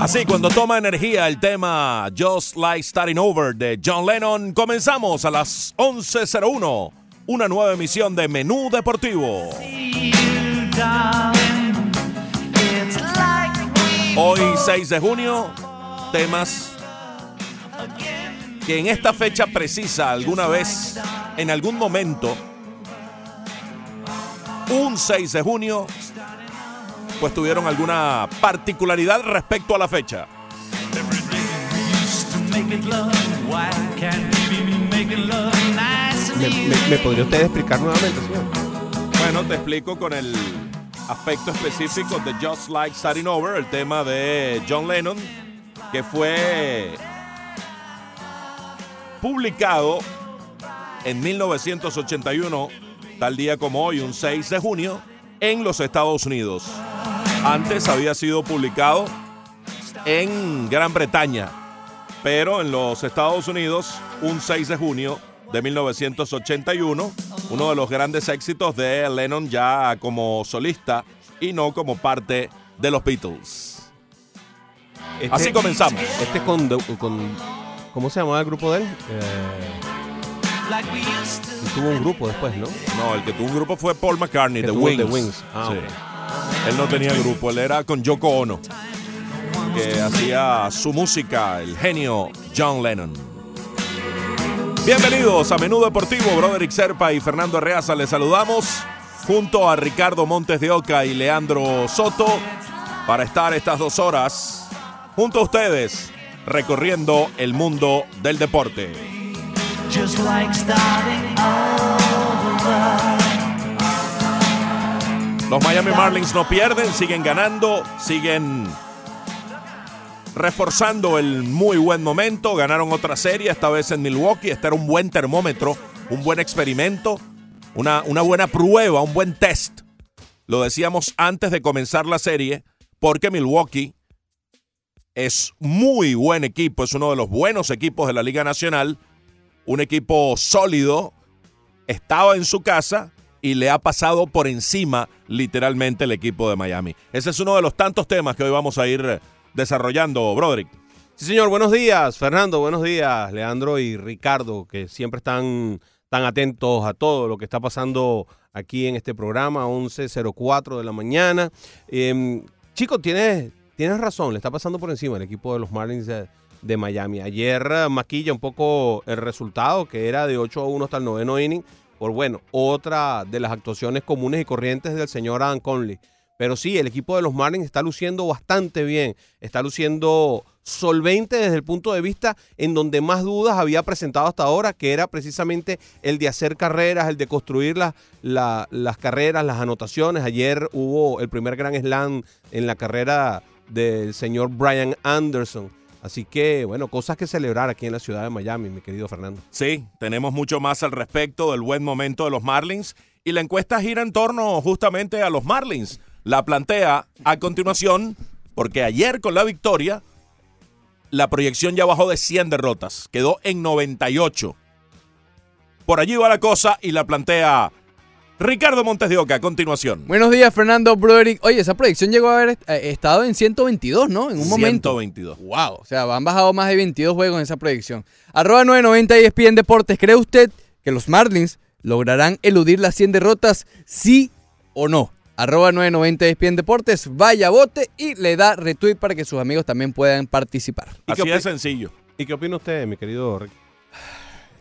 Así, cuando toma energía el tema Just Like Starting Over de John Lennon, comenzamos a las 11.01, una nueva emisión de Menú Deportivo. Hoy 6 de junio, temas que en esta fecha precisa alguna vez, en algún momento, un 6 de junio, pues tuvieron alguna particularidad respecto a la fecha. me podría usted explicar nuevamente, señor? Bueno, te explico con el aspecto específico de Just Like Starting Over, el tema de John Lennon, que fue publicado en 1981, tal día como hoy, un 6 de junio, en los Estados Unidos. Antes había sido publicado en Gran Bretaña, pero en los Estados Unidos, un 6 de junio de 1981, uno de los grandes éxitos de Lennon ya como solista y no como parte de los Beatles. Este- Así comenzamos. Este con, con- ¿Cómo se llamaba el grupo de él? Eh, tuvo un grupo después, ¿no? No, el que tuvo un grupo fue Paul McCartney, The Wings. The Wings. Ah, Sí. Él no tenía grupo, él era con Yoko Ono, que hacía su música, el genio John Lennon. Bienvenidos a Menú Deportivo, Broderick Serpa y Fernando Arreaza. Les saludamos junto a Ricardo Montes de Oca y Leandro Soto para estar estas dos horas junto a ustedes recorriendo el mundo del deporte. Just like starting over. Los Miami Marlins no pierden, siguen ganando, siguen reforzando el muy buen momento. Ganaron otra serie, esta vez en Milwaukee. Este era un buen termómetro, un buen experimento, una, una buena prueba, un buen test. Lo decíamos antes de comenzar la serie, porque Milwaukee es muy buen equipo, es uno de los buenos equipos de la Liga Nacional, un equipo sólido, estaba en su casa y le ha pasado por encima literalmente el equipo de Miami. Ese es uno de los tantos temas que hoy vamos a ir desarrollando, Broderick. Sí, señor. Buenos días, Fernando. Buenos días, Leandro y Ricardo, que siempre están tan atentos a todo lo que está pasando aquí en este programa, 11.04 de la mañana. Eh, chico, tienes, tienes razón, le está pasando por encima el equipo de los Marlins de, de Miami. Ayer eh, maquilla un poco el resultado, que era de 8 a 1 hasta el noveno inning, por bueno, otra de las actuaciones comunes y corrientes del señor Adam Conley. Pero sí, el equipo de los Marlins está luciendo bastante bien, está luciendo solvente desde el punto de vista en donde más dudas había presentado hasta ahora, que era precisamente el de hacer carreras, el de construir las, la- las carreras, las anotaciones. Ayer hubo el primer gran slam en la carrera del señor Brian Anderson. Así que, bueno, cosas que celebrar aquí en la ciudad de Miami, mi querido Fernando. Sí, tenemos mucho más al respecto del buen momento de los Marlins y la encuesta gira en torno justamente a los Marlins. La plantea a continuación porque ayer con la victoria la proyección ya bajó de 100 derrotas, quedó en 98. Por allí va la cosa y la plantea Ricardo Montes de Oca a continuación. Buenos días, Fernando Broderick. Oye, esa proyección llegó a haber eh, estado en 122, ¿no? En un momento. 122. Wow, o sea, han bajado más de 22 juegos en esa proyección. Arroba 990 ESPN Deportes. ¿Cree usted que los Marlins lograrán eludir las 100 derrotas? ¿Sí o no? Arroba 990 ESPN Deportes. Vaya, vote y le da retweet para que sus amigos también puedan participar. ¿Y Así de sencillo. ¿Y qué opina usted, mi querido Rick?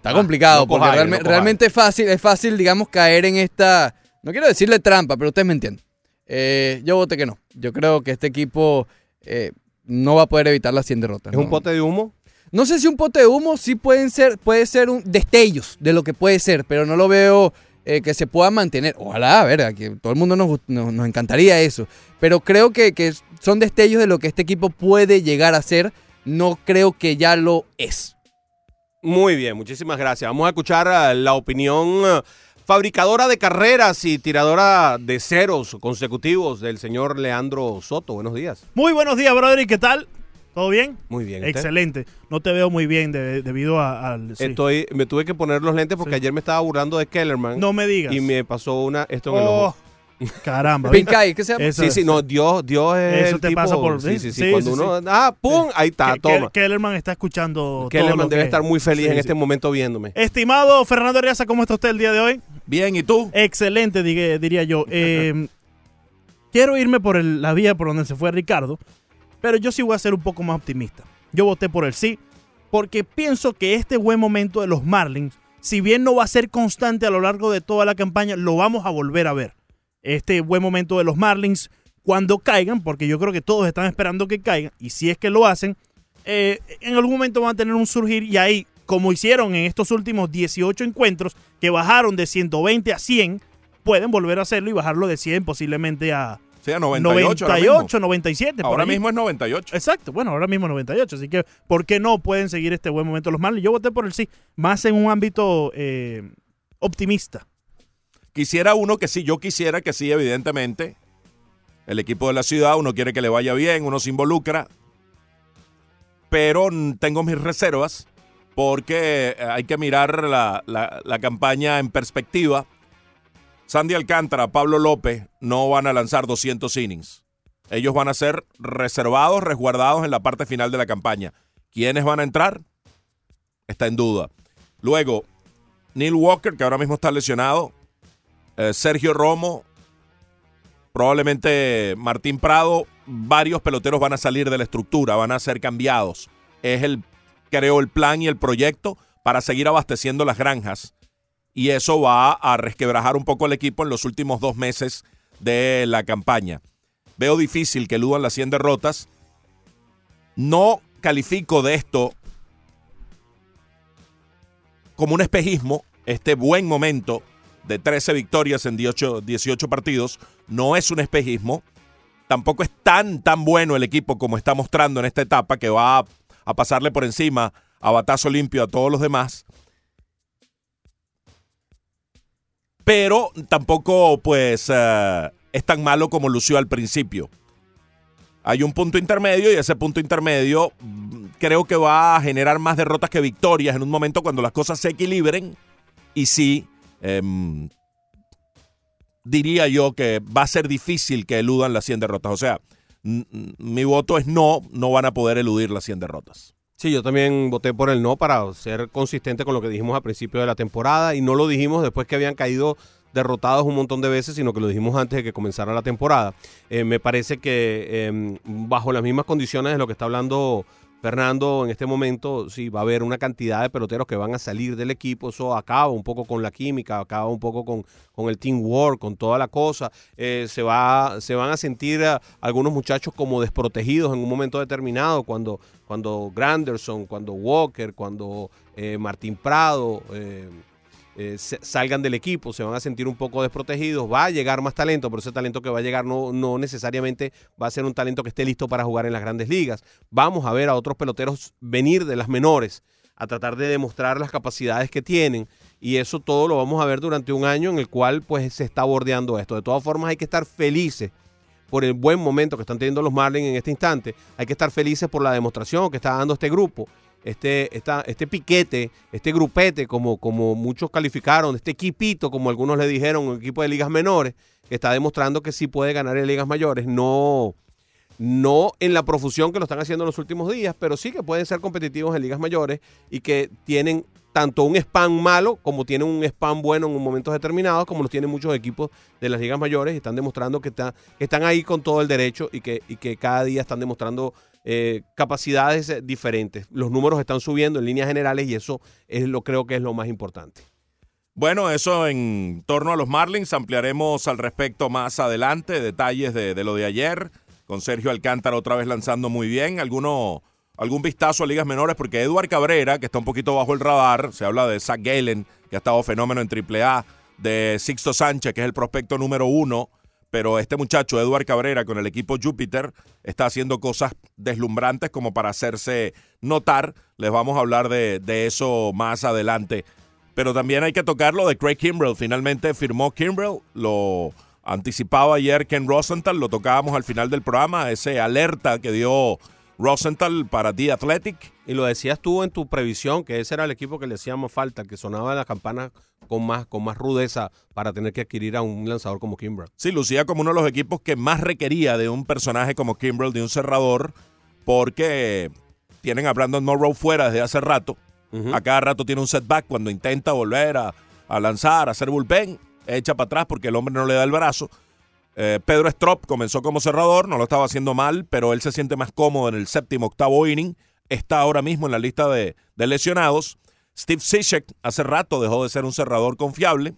Está complicado no porque coja aire, realme- no coja realmente es fácil, es fácil, digamos, caer en esta. No quiero decirle trampa, pero ustedes me entienden. Eh, yo voté que no. Yo creo que este equipo eh, no va a poder evitar las 100 derrotas. ¿Es ¿no? un pote de humo? No sé si un pote de humo sí pueden ser, puede ser un destellos de lo que puede ser, pero no lo veo eh, que se pueda mantener. Ojalá, a ver, que todo el mundo nos- nos encantaría eso. Pero creo que, que son destellos de lo que este equipo puede llegar a ser. No creo que ya lo es. Muy bien, muchísimas gracias. Vamos a escuchar eh, la opinión eh, fabricadora de carreras y tiradora de ceros consecutivos del señor Leandro Soto. Buenos días. Muy buenos días, brother. ¿Y qué tal? ¿Todo bien? Muy bien. ¿usted? Excelente. No te veo muy bien de- debido a- al... sí. Estoy, me tuve que poner los lentes porque Sí. ayer me estaba burlando de Kellerman No me digas. y me pasó una esto en el Oh, ojo. Caramba. Pink Eye, ¿qué se llama? Eso Sí, es. sí, no, Dios, Dios es Eso el te tipo- pasa por- sí, sí, sí, sí, cuando sí, uno, ah, pum, ahí está, toma. Ke- Kellerman está escuchando todo Kellerman lo debe que- estar muy feliz Sí, en sí. este momento viéndome. Estimado Fernando Ariasa, ¿cómo está usted el día de hoy? Bien, ¿y tú? Excelente, digue- diría yo. Eh, quiero irme por el- la vía por donde se fue Ricardo, pero yo sí voy a ser un poco más optimista. Yo voté por el sí, porque pienso que este buen momento de los Marlins, si bien no va a ser constante a lo largo de toda la campaña, lo vamos a volver a ver. Este buen momento de los Marlins, cuando caigan, porque yo creo que todos están esperando que caigan, y si es que lo hacen, eh, en algún momento van a tener un surgir y ahí, como hicieron en estos últimos 18 encuentros, que bajaron de 120 a 100, pueden volver a hacerlo y bajarlo de 100 posiblemente a Sí, a 98. ahora 98, mismo. 97. por Ahora mismo es 98. Exacto, bueno, ahora mismo 98, así que ¿por qué no pueden seguir este buen momento los Marlins? Yo voté por el sí, más en un ámbito eh, optimista. Quisiera uno que sí, yo quisiera que sí, evidentemente. El equipo de la ciudad, uno quiere que le vaya bien, uno se involucra. Pero tengo mis reservas porque eh, hay que mirar la, la- la campaña en perspectiva. Sandy Alcántara, Pablo López no van a lanzar 200 innings. Ellos van a ser reservados, resguardados en la parte final de la campaña. ¿Quiénes van a entrar? Está en duda. Luego, Neil Walker, que ahora mismo está lesionado. Eh, Sergio Romo. Probablemente Martín Prado. Varios peloteros van a salir de la estructura, van a ser cambiados. Es el, creo, el plan y el proyecto para seguir abasteciendo las granjas. Y eso va a resquebrajar un poco el equipo en los últimos dos meses de la campaña. Veo difícil que eludan las 100 derrotas. No califico de esto como un espejismo, este buen momento de 13 victorias en 18, 18 partidos no es un espejismo. Tampoco es tan, tan bueno el equipo como está mostrando en esta etapa que va a, pasarle por encima a batazo limpio a todos los demás. Pero tampoco, pues, eh, es tan malo como lució al principio. Hay un punto intermedio y ese punto intermedio mm, creo que va a generar más derrotas que victorias en un momento cuando las cosas se equilibren. Y sí, em, diría yo que va a ser difícil que eludan las 100 derrotas. O sea, mi voto es no, no van a poder eludir las 100 derrotas. Sí, yo también voté por el no para ser consistente con lo que dijimos al principio de la temporada y no lo dijimos después que habían caído derrotados un montón de veces, sino que lo dijimos antes de que comenzara la temporada. Eh, me parece que eh, bajo las mismas condiciones de lo que está hablando Fernando en este momento, sí, va a haber una cantidad de peloteros que van a salir del equipo, eso acaba un poco con la química, acaba un poco con, con el teamwork, con toda la cosa, Eh, se, va, se van a sentir eh, algunos muchachos como desprotegidos en un momento determinado, cuando, cuando Granderson, cuando Walker, cuando eh, Martín Prado... eh, eh, salgan del equipo, se van a sentir un poco desprotegidos, va a llegar más talento, pero ese talento que va a llegar no, no necesariamente va a ser un talento que esté listo para jugar en las grandes ligas. Vamos a ver a otros peloteros venir de las menores a tratar de demostrar las capacidades que tienen y eso todo lo vamos a ver durante un año en el cual pues se está bordeando esto. De todas formas hay que estar felices por el buen momento que están teniendo los Marlins en este instante. Hay que estar felices por la demostración que está dando este grupo este, esta, este piquete, este grupete, como, como muchos calificaron, este equipito, como algunos le dijeron, un equipo de ligas menores, que está demostrando que sí puede ganar en ligas mayores, no, no en la profusión que lo están haciendo en los últimos días, pero sí que pueden ser competitivos en ligas mayores y que tienen tanto un spam malo como tienen un spam bueno en momentos determinados, como los tienen muchos equipos de las ligas mayores y están demostrando que, está- están ahí con todo el derecho y que, y que cada día están demostrando eh, capacidades eh, diferentes. Los números están subiendo en líneas generales y eso es lo creo que es lo más importante. Bueno, eso en torno a los Marlins. Ampliaremos al respecto más adelante detalles de, de lo de ayer. Con Sergio Alcántara otra vez lanzando muy bien. Alguno, algún vistazo a ligas menores porque Edward Cabrera, que está un poquito bajo el radar, se habla de Zach Galen, que ha estado fenómeno en AAA, de Sixto Sánchez, que es el prospecto número uno, pero este muchacho, Edward Cabrera, con el equipo Júpiter, está haciendo cosas deslumbrantes como para hacerse notar. Les vamos a hablar de, de eso más adelante. Pero también hay que tocar lo de Craig Kimbrell. Finalmente firmó Kimbrell, lo anticipaba ayer Ken Rosenthal, lo tocábamos al final del programa, ese alerta que dio Rosenthal para The Athletic. Y lo decías tú en tu previsión, que ese era el equipo que le hacíamos falta, que sonaba las campanas con más, con más rudeza para tener que adquirir a un lanzador como Kimbrell. Sí, lucía como uno de los equipos que más requería de un personaje como Kimbrell, de un cerrador, porque tienen a Brandon Morrow fuera desde hace rato. A cada rato tiene un setback cuando intenta volver a, a lanzar, a hacer bullpen, echa para atrás porque el hombre no le da el brazo. Eh, Pedro Strop comenzó como cerrador, no lo estaba haciendo mal, pero él se siente más cómodo en el séptimo, octavo inning. Está ahora mismo en la lista de, de lesionados. Steve Cishek hace rato dejó de ser un cerrador confiable.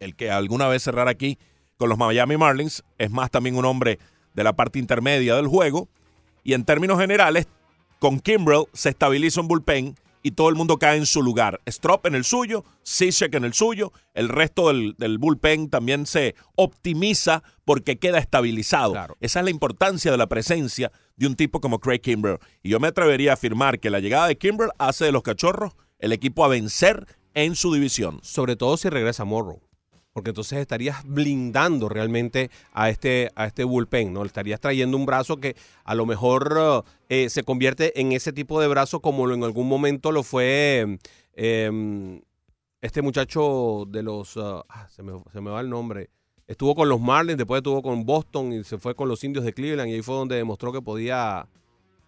El que alguna vez cerrara aquí con los Miami Marlins es más también un hombre de la parte intermedia del juego. Y en términos generales, con Kimbrell se estabiliza un bullpen y todo el mundo cae en su lugar. Strop en el suyo, Cishek en el suyo, el resto del, del bullpen también se optimiza porque queda estabilizado. Claro. Esa es la importancia de la presencia de un tipo como Craig Kimbrell. Y yo me atrevería a afirmar que la llegada de Kimbrell hace de los cachorros el equipo a vencer en su división. Sobre todo si regresa Morrow. Porque entonces estarías blindando realmente a este, a este bullpen, ¿no? Le estarías trayendo un brazo que a lo mejor eh, se convierte en ese tipo de brazo como en algún momento lo fue eh, este muchacho de los... ah, ah, se, me, se me va el nombre. Estuvo con los Marlins, después estuvo con Boston y se fue con los indios de Cleveland y ahí fue donde demostró que podía...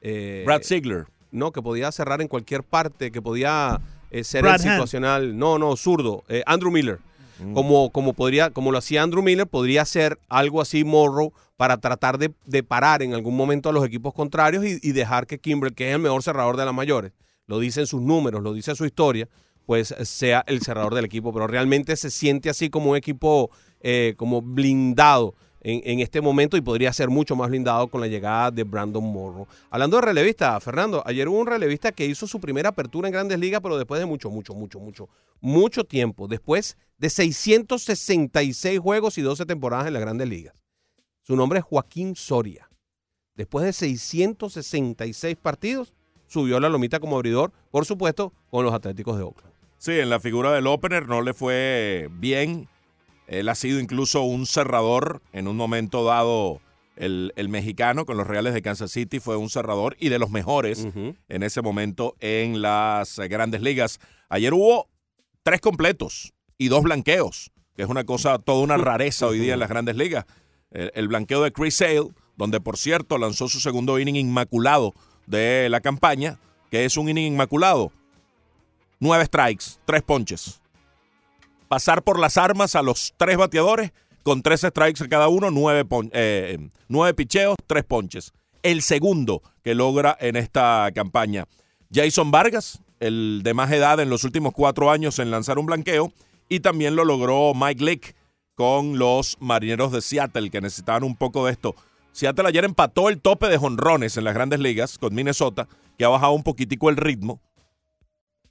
eh, Brad Ziegler. no, que podía cerrar en cualquier parte, que podía eh, ser el situacional. No, no, zurdo. eh, Andrew Miller. Mm. Como, como, podría, como lo hacía Andrew Miller, podría ser algo así Morrow para tratar de, de parar en algún momento a los equipos contrarios y, dejar que Kimbrel, que es el mejor cerrador de las mayores, lo dicen sus números, lo dice su historia, pues sea el cerrador del equipo. Pero realmente se siente así como un equipo eh, como blindado en, este momento y podría ser mucho más blindado con la llegada de Brandon Morrow. Hablando de relevista, Fernando, ayer hubo un relevista que hizo su primera apertura en Grandes Ligas, pero después de mucho, mucho, mucho, mucho, mucho tiempo, después de 666 juegos y 12 temporadas en las Grandes Ligas. Su nombre es Joaquín Soria. Después de 666 partidos, subió a la lomita como abridor, por supuesto, con los Atléticos de Oakland. Sí, en la figura del opener no le fue bien. Él ha sido incluso un cerrador en un momento dado. El, el mexicano con los Reales de Kansas City fue un cerrador y de los mejores en ese momento en las grandes ligas. Ayer hubo tres completos y dos blanqueos, que es una cosa, toda una rareza hoy día en las grandes ligas. El, el blanqueo de Chris Sale, donde por cierto lanzó su segundo inning inmaculado de la campaña, que es un inning inmaculado. Nueve strikes, tres ponches. Pasar por las armas a los tres bateadores con tres strikes a cada uno, nueve, eh, nueve picheos, tres ponches. El segundo que logra en esta campaña. Jason Vargas, el de más edad en los últimos cuatro años en lanzar un blanqueo, y también lo logró Mike Lick con los marineros de Seattle, que necesitaban un poco de esto. Seattle ayer empató el tope de jonrones en las grandes ligas con Minnesota, que ha bajado un poquitico el ritmo.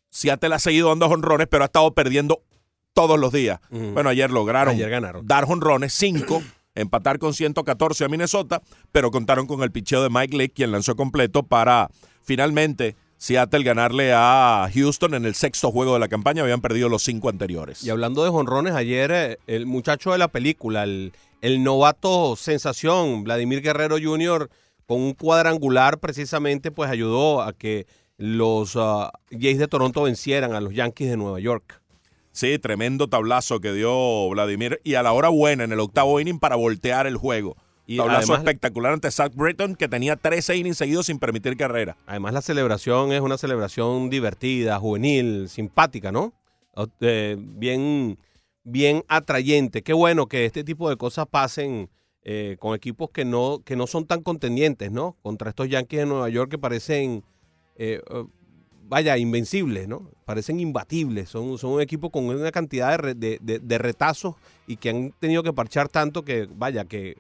Seattle ha seguido dando jonrones, pero ha estado perdiendo todos los días. Bueno, ayer lograron Ayer ganaron. dar jonrones, cinco, empatar con 114 a Minnesota, pero contaron con el picheo de Mike Lick, quien lanzó completo para finalmente Seattle ganarle a Houston en el sexto juego de la campaña. Habían perdido los cinco anteriores. Y hablando de jonrones, ayer eh, el muchacho de la película, el, el novato sensación, Vladimir Guerrero Jr., con un cuadrangular precisamente, pues ayudó a que los ah, Jays de Toronto vencieran a los Yankees de Nueva York. Sí, tremendo tablazo que dio Vladimir y a la hora buena en el octavo inning para voltear el juego. Y tablazo además- espectacular ante Zach Britton que tenía 13 innings seguidos sin permitir carrera. Además, la celebración es una celebración divertida, juvenil, simpática, ¿no? Eh, bien, bien atrayente. Qué bueno que este tipo de cosas pasen eh, con equipos que no, que no son tan contendientes, ¿no? Contra estos Yankees de Nueva York que parecen, eh, eh, vaya, invencibles, ¿no? Parecen imbatibles. Son, son un equipo con una cantidad de, re- de- de- de retazos y que han tenido que parchar tanto que, vaya, que,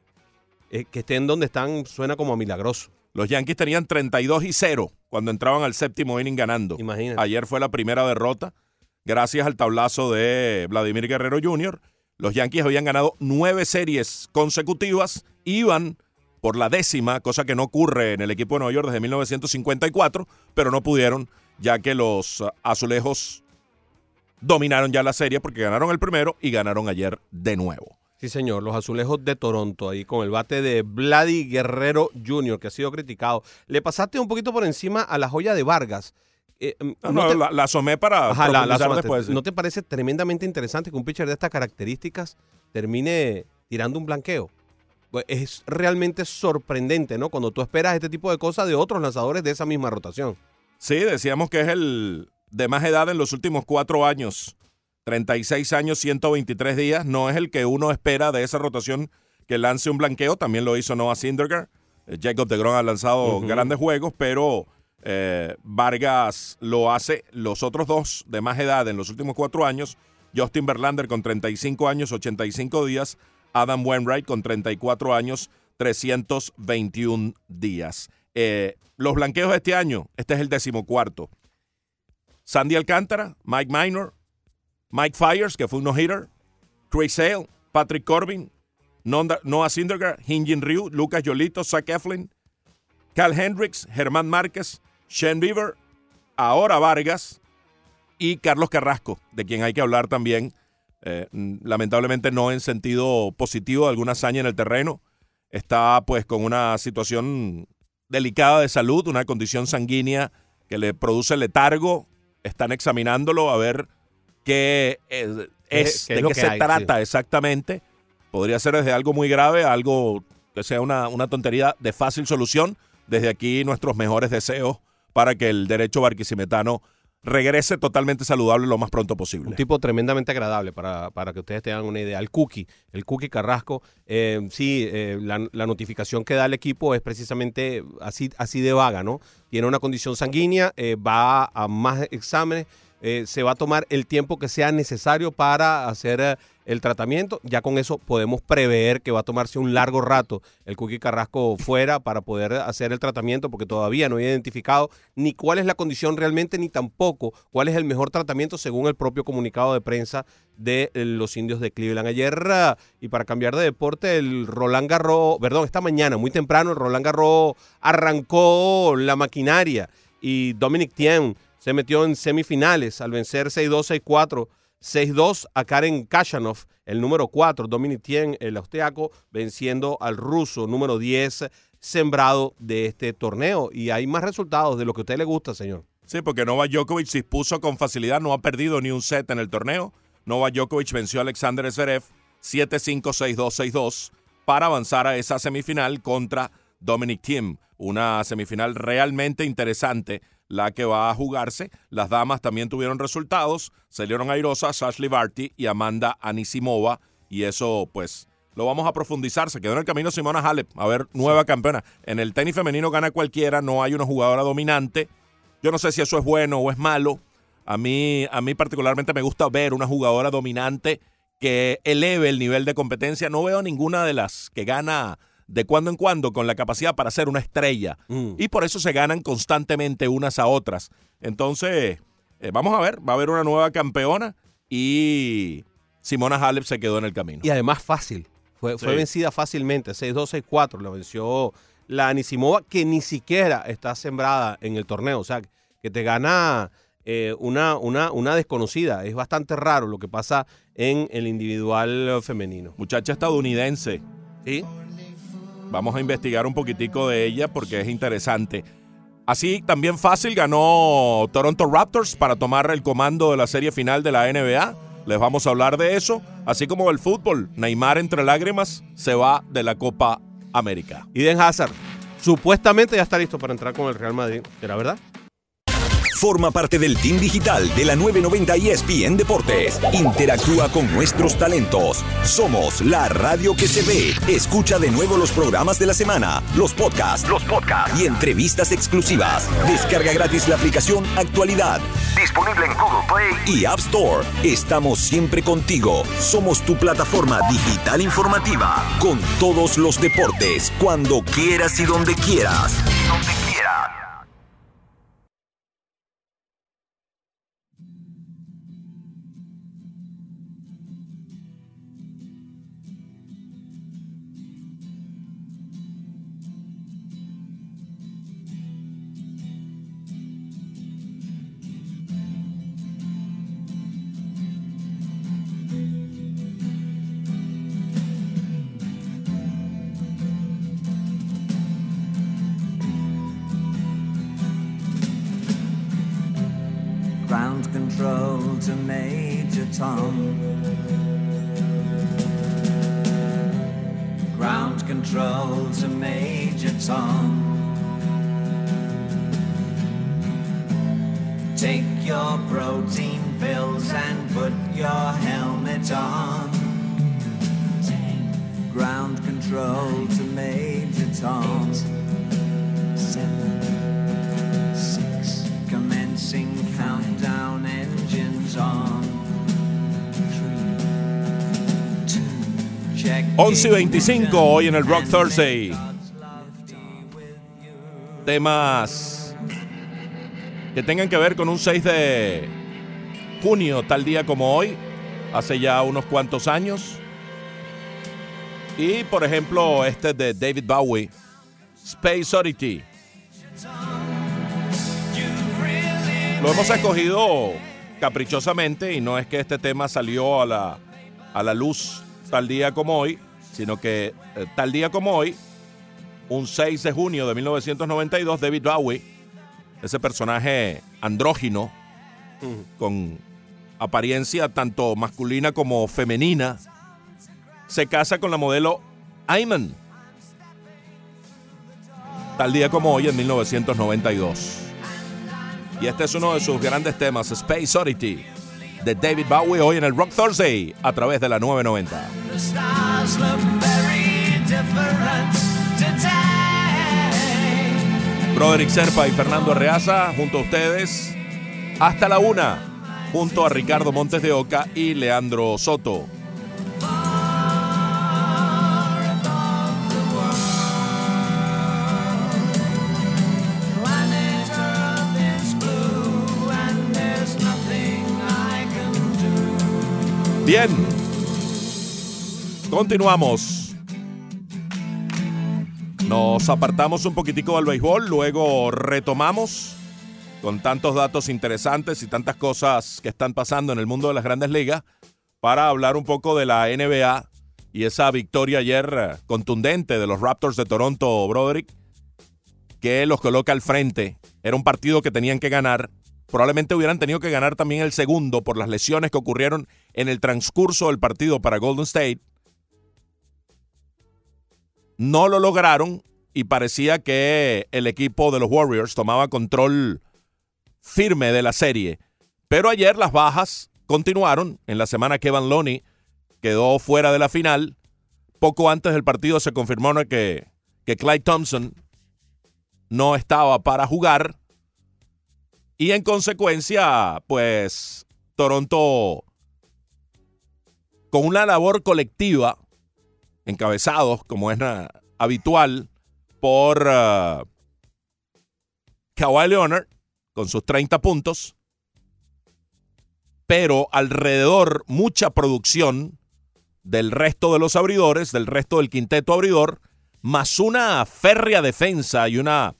eh, que estén donde están suena como a milagroso. Los Yankees tenían 32 y 0 cuando entraban al séptimo inning ganando. Imagínate. Ayer fue la primera derrota, gracias al tablazo de Vladimir Guerrero Jr. Los Yankees habían ganado nueve series consecutivas, iban por la décima, cosa que no ocurre en el equipo de Nueva York desde 1954, pero no pudieron, ya que los azulejos dominaron ya la serie porque ganaron el primero y ganaron ayer de nuevo. Sí, señor, los azulejos de Toronto, ahí con el bate de Vladi Guerrero Jr., que ha sido criticado. Le pasaste un poquito por encima a la joya de Vargas. Eh, mm, No, ¿no te- la, la asomé para Ajá, la- después. ¿No te parece tremendamente interesante que un pitcher de estas características termine tirando un blanqueo? Pues es realmente sorprendente, ¿no? Cuando tú esperas este tipo de cosas de otros lanzadores de esa misma rotación. Sí, decíamos que es el de más edad en los últimos cuatro años. 36 años, 123 días. No es el que uno espera de esa rotación que lance un blanqueo. También lo hizo Noah Syndergaard. Eh, Jacob de Grom ha lanzado grandes juegos, pero eh, Vargas lo hace. Los otros dos de más edad en los últimos cuatro años. Justin Verlander con 35 años, 85 días. Adam Wainwright con 34 años, 321 días. Eh, los blanqueos de este año, este es el decimocuarto. Sandy Alcántara, Mike Minor, Mike Fires, que fue un no-hitter, Chris Sale, Patrick Corbin, Noah Syndergaard, Hinjin Ryu, Lucas Yolito, Zach Eflin, Cal Hendricks, Germán Márquez, Shane Bieber, ahora Vargas y Carlos Carrasco, de quien hay que hablar también. eh, lamentablemente no en sentido positivo alguna hazaña en el terreno. Está pues con una situación delicada de salud, una condición sanguínea que le produce letargo. Están examinándolo a ver qué eh, ¿Qué- es, qué de qué que se hay? trata exactamente. Podría ser desde algo muy grave a algo que sea una, una tontería de fácil solución. Desde aquí nuestros mejores deseos para que el derecho barquisimetano regrese totalmente saludable lo más pronto posible. Un tipo tremendamente agradable para, para que ustedes tengan una idea. El Cookie, el Cookie Carrasco, eh, sí, eh, la, notificación que da el equipo es precisamente así, así de vaga, ¿no? Tiene una condición sanguínea, eh, va a más exámenes, eh, se va a tomar el tiempo que sea necesario para hacer eh, el tratamiento. Ya con eso podemos prever que va a tomarse un largo rato el Cookie Carrasco fuera para poder hacer el tratamiento, porque todavía no he identificado ni cuál es la condición realmente, ni tampoco cuál es el mejor tratamiento según el propio comunicado de prensa de eh, los indios de Cleveland. Ayer, y para cambiar de deporte, el Roland Garros, perdón, esta mañana, muy temprano, el Roland Garros arrancó la maquinaria y Dominic Thiem se metió en semifinales al vencer 6-2, 6-4. 6-2 a Karen Kashanov, el número 4, Dominic Thiem, el austriaco, venciendo al ruso número 10, sembrado de este torneo. Y hay más resultados de lo que a usted le gusta, señor. Sí, porque Novak Djokovic se impuso con facilidad, no ha perdido ni un set en el torneo. Novak Djokovic venció a Alexander Zverev 7-5, 6-2, 6-2 para avanzar a esa semifinal contra Dominic Thiem. Una semifinal realmente interesante la que va a jugarse. Las damas también tuvieron resultados. Salieron airosas Ashley Barty y Amanda Anisimova. Y eso, pues, lo vamos a profundizar. Se quedó en el camino Simona Halep. A ver, nueva campeona. En el tenis femenino gana cualquiera. No hay una jugadora dominante. Yo no sé si eso es bueno o es malo. A mí, a mí particularmente me gusta ver una jugadora dominante que eleve el nivel de competencia. No veo ninguna de las que gana de cuando en cuando con la capacidad para ser una estrella. Mm. Y por eso se ganan constantemente unas a otras. Entonces, eh, vamos a ver, va a haber una nueva campeona y Simona Halep se quedó en el camino. Y además fácil. Fue, fue vencida fácilmente, 6-2, 6-4. La venció la Anisimova, que ni siquiera está sembrada en el torneo. O sea, que te gana eh, una, una, una desconocida. Es bastante raro lo que pasa en el individual femenino. Muchacha estadounidense. ¿Sí? Vamos a investigar un poquitico de ella porque es interesante. Así también fácil ganó Toronto Raptors para tomar el comando de la serie final de la NBA. Les vamos a hablar de eso, así como el fútbol. Neymar entre lágrimas se va de la Copa América. Eden Hazard, supuestamente ya está listo para entrar con el Real Madrid. ¿Será verdad? Forma parte del team digital de la 990 ESPN Deportes. Interactúa con nuestros talentos. Somos la radio que se ve. Escucha de nuevo los programas de la semana, los podcasts, los podcasts y entrevistas exclusivas. Descarga gratis la aplicación Actualidad. Disponible en Google Play y App Store. Estamos siempre contigo. Somos tu plataforma digital informativa con todos los deportes, cuando quieras y donde quieras. 11 y 25 hoy en el Rock Thursday. Temas que tengan que ver con un 6 de junio, tal día como hoy, hace ya unos cuantos años. Y por ejemplo, este de David Bowie, Space Oddity. Lo hemos escogido caprichosamente y no es que este tema salió a la, a la luz tal día como hoy, sino que eh, tal día como hoy, un 6 de junio de 1992, David Bowie, ese personaje andrógino, con apariencia tanto masculina como femenina, se casa con la modelo Ayman. Tal día como hoy en 1992. Y este es uno de sus grandes temas, Space Oddity, de David Bowie, hoy en el Rock Thursday, a través de la 990. The stars look very different today. Broderick Serpa y Fernando Arreaza junto a ustedes hasta la una, junto a Ricardo Montes de Oca y Leandro Soto. Bien, continuamos. Nos apartamos un poquitico del béisbol, luego retomamos con tantos datos interesantes y tantas cosas que están pasando en el mundo de las grandes ligas para hablar un poco de la NBA y esa victoria ayer contundente de los Raptors de Toronto, Broderick, que los coloca al frente. Era un partido que tenían que ganar. Probablemente hubieran tenido que ganar también el segundo por las lesiones que ocurrieron en el transcurso del partido para Golden State. No lo lograron y parecía que el equipo de los Warriors tomaba control firme de la serie. Pero ayer las bajas continuaron. En la semana Kevin Loney quedó fuera de la final. Poco antes del partido se confirmó que, que Clyde Thompson no estaba para jugar. Y en consecuencia, pues Toronto, con una labor colectiva, encabezados, como es habitual, por uh, Kawhi Leonard, con sus 30 puntos, pero alrededor mucha producción del resto de los abridores, del resto del quinteto abridor, más una férrea defensa y una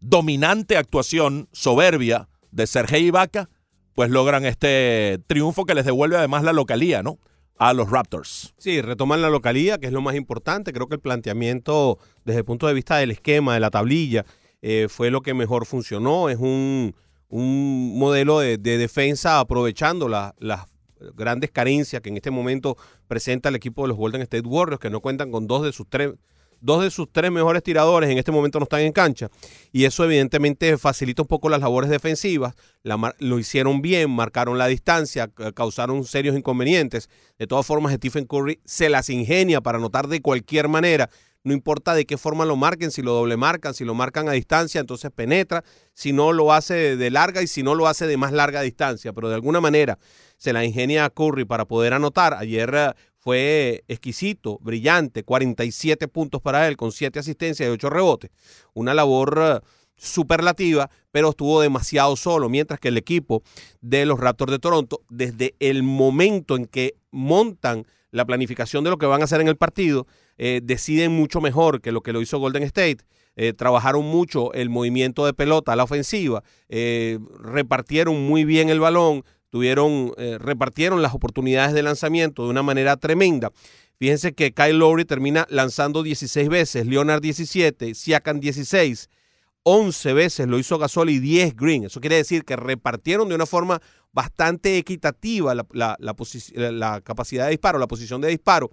dominante actuación soberbia de Sergei Ibaka, pues logran este triunfo que les devuelve además la localía, ¿no? A los Raptors. Sí, retoman la localía, que es lo más importante. Creo que el planteamiento desde el punto de vista del esquema, de la tablilla, eh, fue lo que mejor funcionó. Es un, un modelo de, de defensa aprovechando la- las grandes carencias que en este momento presenta el equipo de los Golden State Warriors, que no cuentan con dos de sus tres dos de sus tres mejores tiradores en este momento no están en cancha y eso evidentemente facilita un poco las labores defensivas. Lo hicieron bien, marcaron la distancia, ca- causaron serios inconvenientes. De todas formas, Stephen Curry se las ingenia para anotar de cualquier manera. No importa de qué forma lo marquen, si lo doble marcan, si lo marcan a distancia, entonces penetra. Si no lo hace de, de larga y si no lo hace de más larga distancia, pero de alguna manera se la ingenia a Curry para poder anotar. Ayer eh, fue exquisito, brillante, 47 puntos para él, con 7 asistencias y 8 rebotes. Una labor eh, superlativa, pero estuvo demasiado solo, mientras que el equipo de los Raptors de Toronto, desde el momento en que montan la planificación de lo que van a hacer en el partido, eh, deciden mucho mejor que lo que lo hizo Golden State. Eh, trabajaron mucho el movimiento de pelota a la ofensiva, repartieron muy bien el balón, tuvieron, eh, repartieron las oportunidades de lanzamiento de una manera tremenda. Fíjense que Kyle Lowry termina lanzando 16 veces, Leonard 17, Siakam 16, 11 veces lo hizo Gasol y 10 Green. Eso quiere decir que repartieron de una forma bastante equitativa la, la- la capacidad de disparo, la posición de disparo.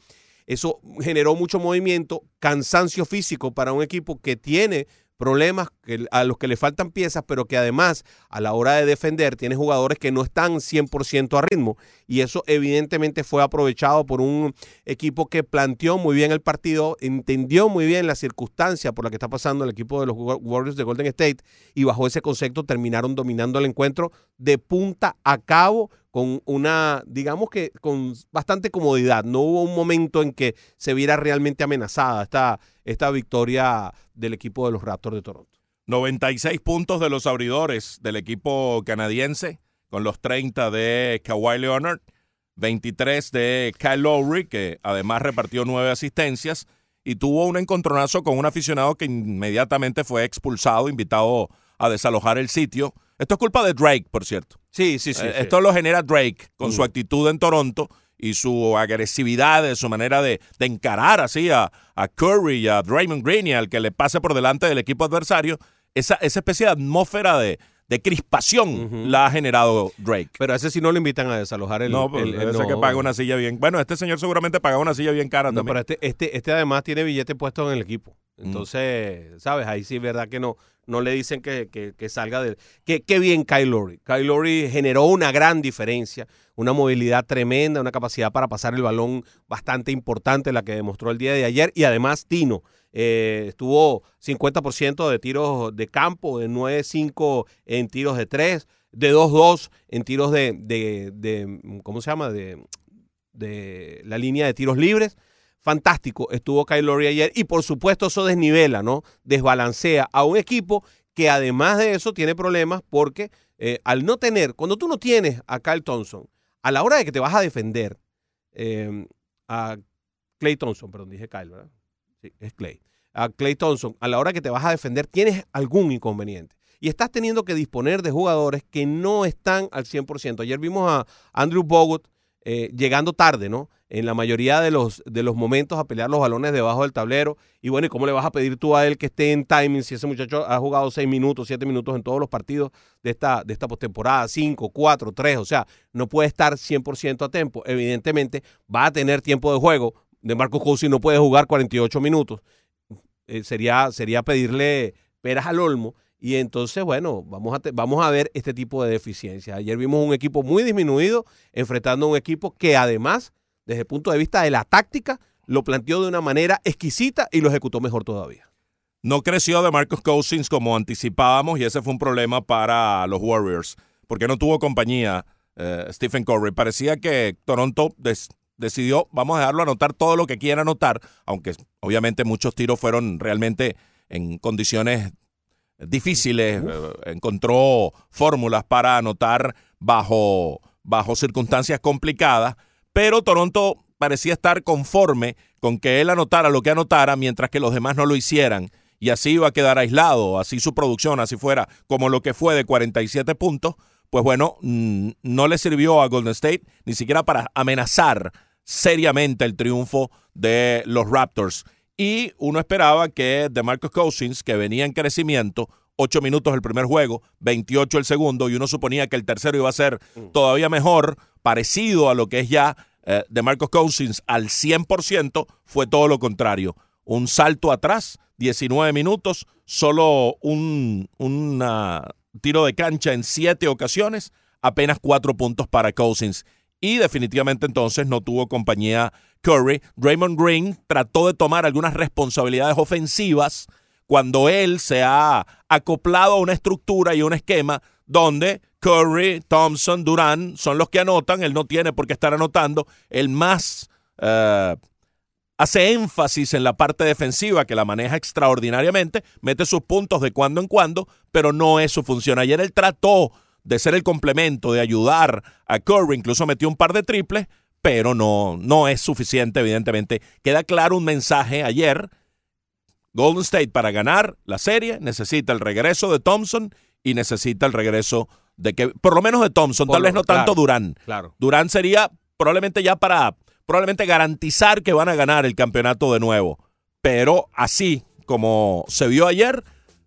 Eso generó mucho movimiento, cansancio físico para un equipo que tiene problemas a los que le faltan piezas, pero que además a la hora de defender tiene jugadores que no están 100% a ritmo. Y eso evidentemente fue aprovechado por un equipo que planteó muy bien el partido, entendió muy bien la circunstancia por la que está pasando el equipo de los Wa- Warriors de Golden State y bajo ese concepto terminaron dominando el encuentro de punta a cabo con una, digamos que con bastante comodidad. No hubo un momento en que se viera realmente amenazada esta, esta victoria del equipo de los Raptors de Toronto. 96 puntos de los abridores del equipo canadiense, con los 30 de Kawhi Leonard, 23 de Kyle Lowry, que además repartió nueve asistencias, y tuvo un encontronazo con un aficionado que inmediatamente fue expulsado, invitado a desalojar el sitio. Esto es culpa de Drake, por cierto. Sí, sí, sí. Eh, sí. Esto lo genera Drake con su Mm. actitud en Toronto y su agresividad, su manera de, de encarar así a, a Curry y a Draymond Green y al que le pase por delante del equipo adversario. Esa, esa especie de atmósfera de, de crispación la ha generado Drake. Pero a ese sí no lo invitan a desalojar el. no, pues, el- el- debe ser que no. paga una silla bien. Bueno, este señor seguramente paga una silla bien cara No, también. pero este, este, este además tiene billete puesto en el equipo. Entonces, ¿sabes? Ahí sí es verdad que no, no le dicen que, que- que salga del... Que, qué bien Kyle Lowry. Kyle Lowry generó una gran diferencia, una movilidad tremenda, una capacidad para pasar el balón bastante importante, la que demostró el día de ayer. Y además Tino eh, estuvo 50% de tiros de campo, de 9-5 en tiros de 3, de 2-2 en tiros de, de, ¿cómo se llama? De, de la línea de tiros libres fantástico estuvo Kyle Lowry ayer y por supuesto eso desnivela, ¿no? Desbalancea a un equipo que además de eso tiene problemas porque eh, al no tener, cuando tú no tienes a Kyle Thompson, a la hora de que te vas a defender eh, a Clay Thompson, perdón, dije Kyle, ¿verdad? Sí, es Clay. A Clay Thompson, a la hora que te vas a defender, tienes algún inconveniente. Y estás teniendo que disponer de jugadores que no están al 100%. Ayer vimos a Andrew Bogut eh, llegando tarde, ¿no? En la mayoría de los, de los momentos a pelear los balones debajo del tablero. Y bueno, ¿y cómo le vas a pedir tú a él que esté en timing si ese muchacho ha jugado seis minutos, siete minutos en todos los partidos de esta, de esta postemporada? Cinco, cuatro, tres. O sea, no puede estar 100% a tiempo. Evidentemente, va a tener tiempo de juego. De Marcos Cousins no puede jugar 48 minutos. Eh, sería, sería pedirle peras al olmo. Y entonces, bueno, vamos a, vamos a ver este tipo de deficiencias. Ayer vimos un equipo muy disminuido enfrentando a un equipo que además, desde el punto de vista de la táctica, lo planteó de una manera exquisita y lo ejecutó mejor todavía. No creció de Marcus Cousins como anticipábamos y ese fue un problema para los Warriors, porque no tuvo compañía eh, Stephen Curry. Parecía que Toronto des- decidió, vamos a dejarlo anotar todo lo que quiera anotar, aunque obviamente muchos tiros fueron realmente en condiciones difíciles, eh, encontró fórmulas para anotar bajo, bajo circunstancias complicadas, pero Toronto parecía estar conforme con que él anotara lo que anotara mientras que los demás no lo hicieran y así iba a quedar aislado, así su producción, así fuera como lo que fue de 47 puntos, pues bueno, no le sirvió a Golden State ni siquiera para amenazar seriamente el triunfo de los Raptors. Y uno esperaba que DeMarcus Cousins, que venía en crecimiento, 8 minutos el primer juego, 28 el segundo, y uno suponía que el tercero iba a ser todavía mejor, parecido a lo que es ya eh, DeMarcus Cousins al 100%, fue todo lo contrario. Un salto atrás, 19 minutos, solo un una tiro de cancha en 7 ocasiones, apenas 4 puntos para Cousins. Y definitivamente entonces no tuvo compañía Curry. Draymond Green trató de tomar algunas responsabilidades ofensivas cuando él se ha acoplado a una estructura y un esquema donde Curry, Thompson, Durán son los que anotan. Él no tiene por qué estar anotando. El más eh, hace énfasis en la parte defensiva, que la maneja extraordinariamente, mete sus puntos de cuando en cuando, pero no es su función. Ayer él trató de ser el complemento, de ayudar a Curry, incluso metió un par de triples, pero no, no es suficiente, evidentemente. Queda claro un mensaje ayer. Golden State para ganar la serie necesita el regreso de Thompson y necesita el regreso de que, por lo menos de Thompson, Por tal lo- vez no tanto. Durán. Claro. Durán sería probablemente ya para probablemente garantizar que van a ganar el campeonato de nuevo. Pero así como se vio ayer,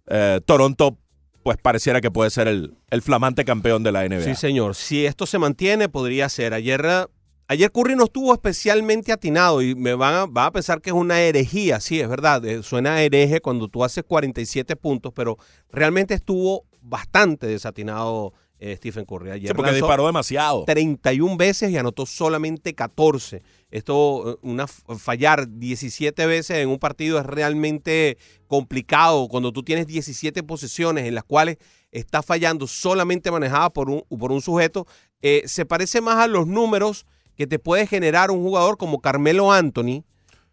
eh, Toronto pues pareciera que puede ser el, el flamante campeón de la NBA. Sí, señor. Si esto se mantiene, podría ser. Ayer, eh, ayer Curry no estuvo especialmente atinado y me van a, van a pensar que es una herejía. Sí, es verdad. eh, suena hereje cuando tú haces 47 puntos, pero realmente estuvo bastante desatinado eh, Stephen Curry. Ayer Sí, porque disparó demasiado. 31 veces y anotó solamente 14. Esto, eh, una fallar 17 veces en un partido es realmente complicado cuando tú tienes 17 posesiones en las cuales está fallando solamente manejada por un, por un sujeto. eh, se parece más a los números que te puede generar un jugador como Carmelo Anthony,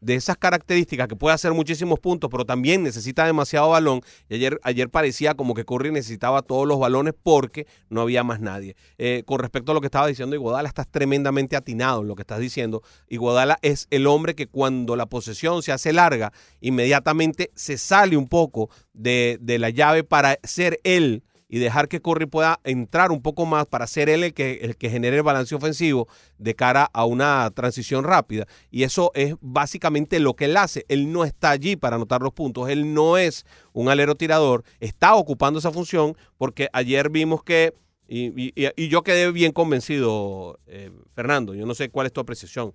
de esas características que puede hacer muchísimos puntos, pero también necesita demasiado balón. Y ayer, ayer parecía como que Curry necesitaba todos los balones porque no había más nadie. Eh, con respecto a lo que estaba diciendo Iguodala, estás tremendamente atinado en lo que estás diciendo. Iguodala es el hombre que cuando la posesión se hace larga, inmediatamente se sale un poco de, de la llave para ser él y dejar que Curry pueda entrar un poco más para ser él el que, el que genere el balance ofensivo de cara a una transición rápida. Y eso es básicamente lo que él hace. Él no está allí para anotar los puntos. Él no es un alero tirador. Está ocupando esa función porque ayer vimos que, y, yo quedé bien convencido, eh, Fernando, yo no sé cuál es tu apreciación,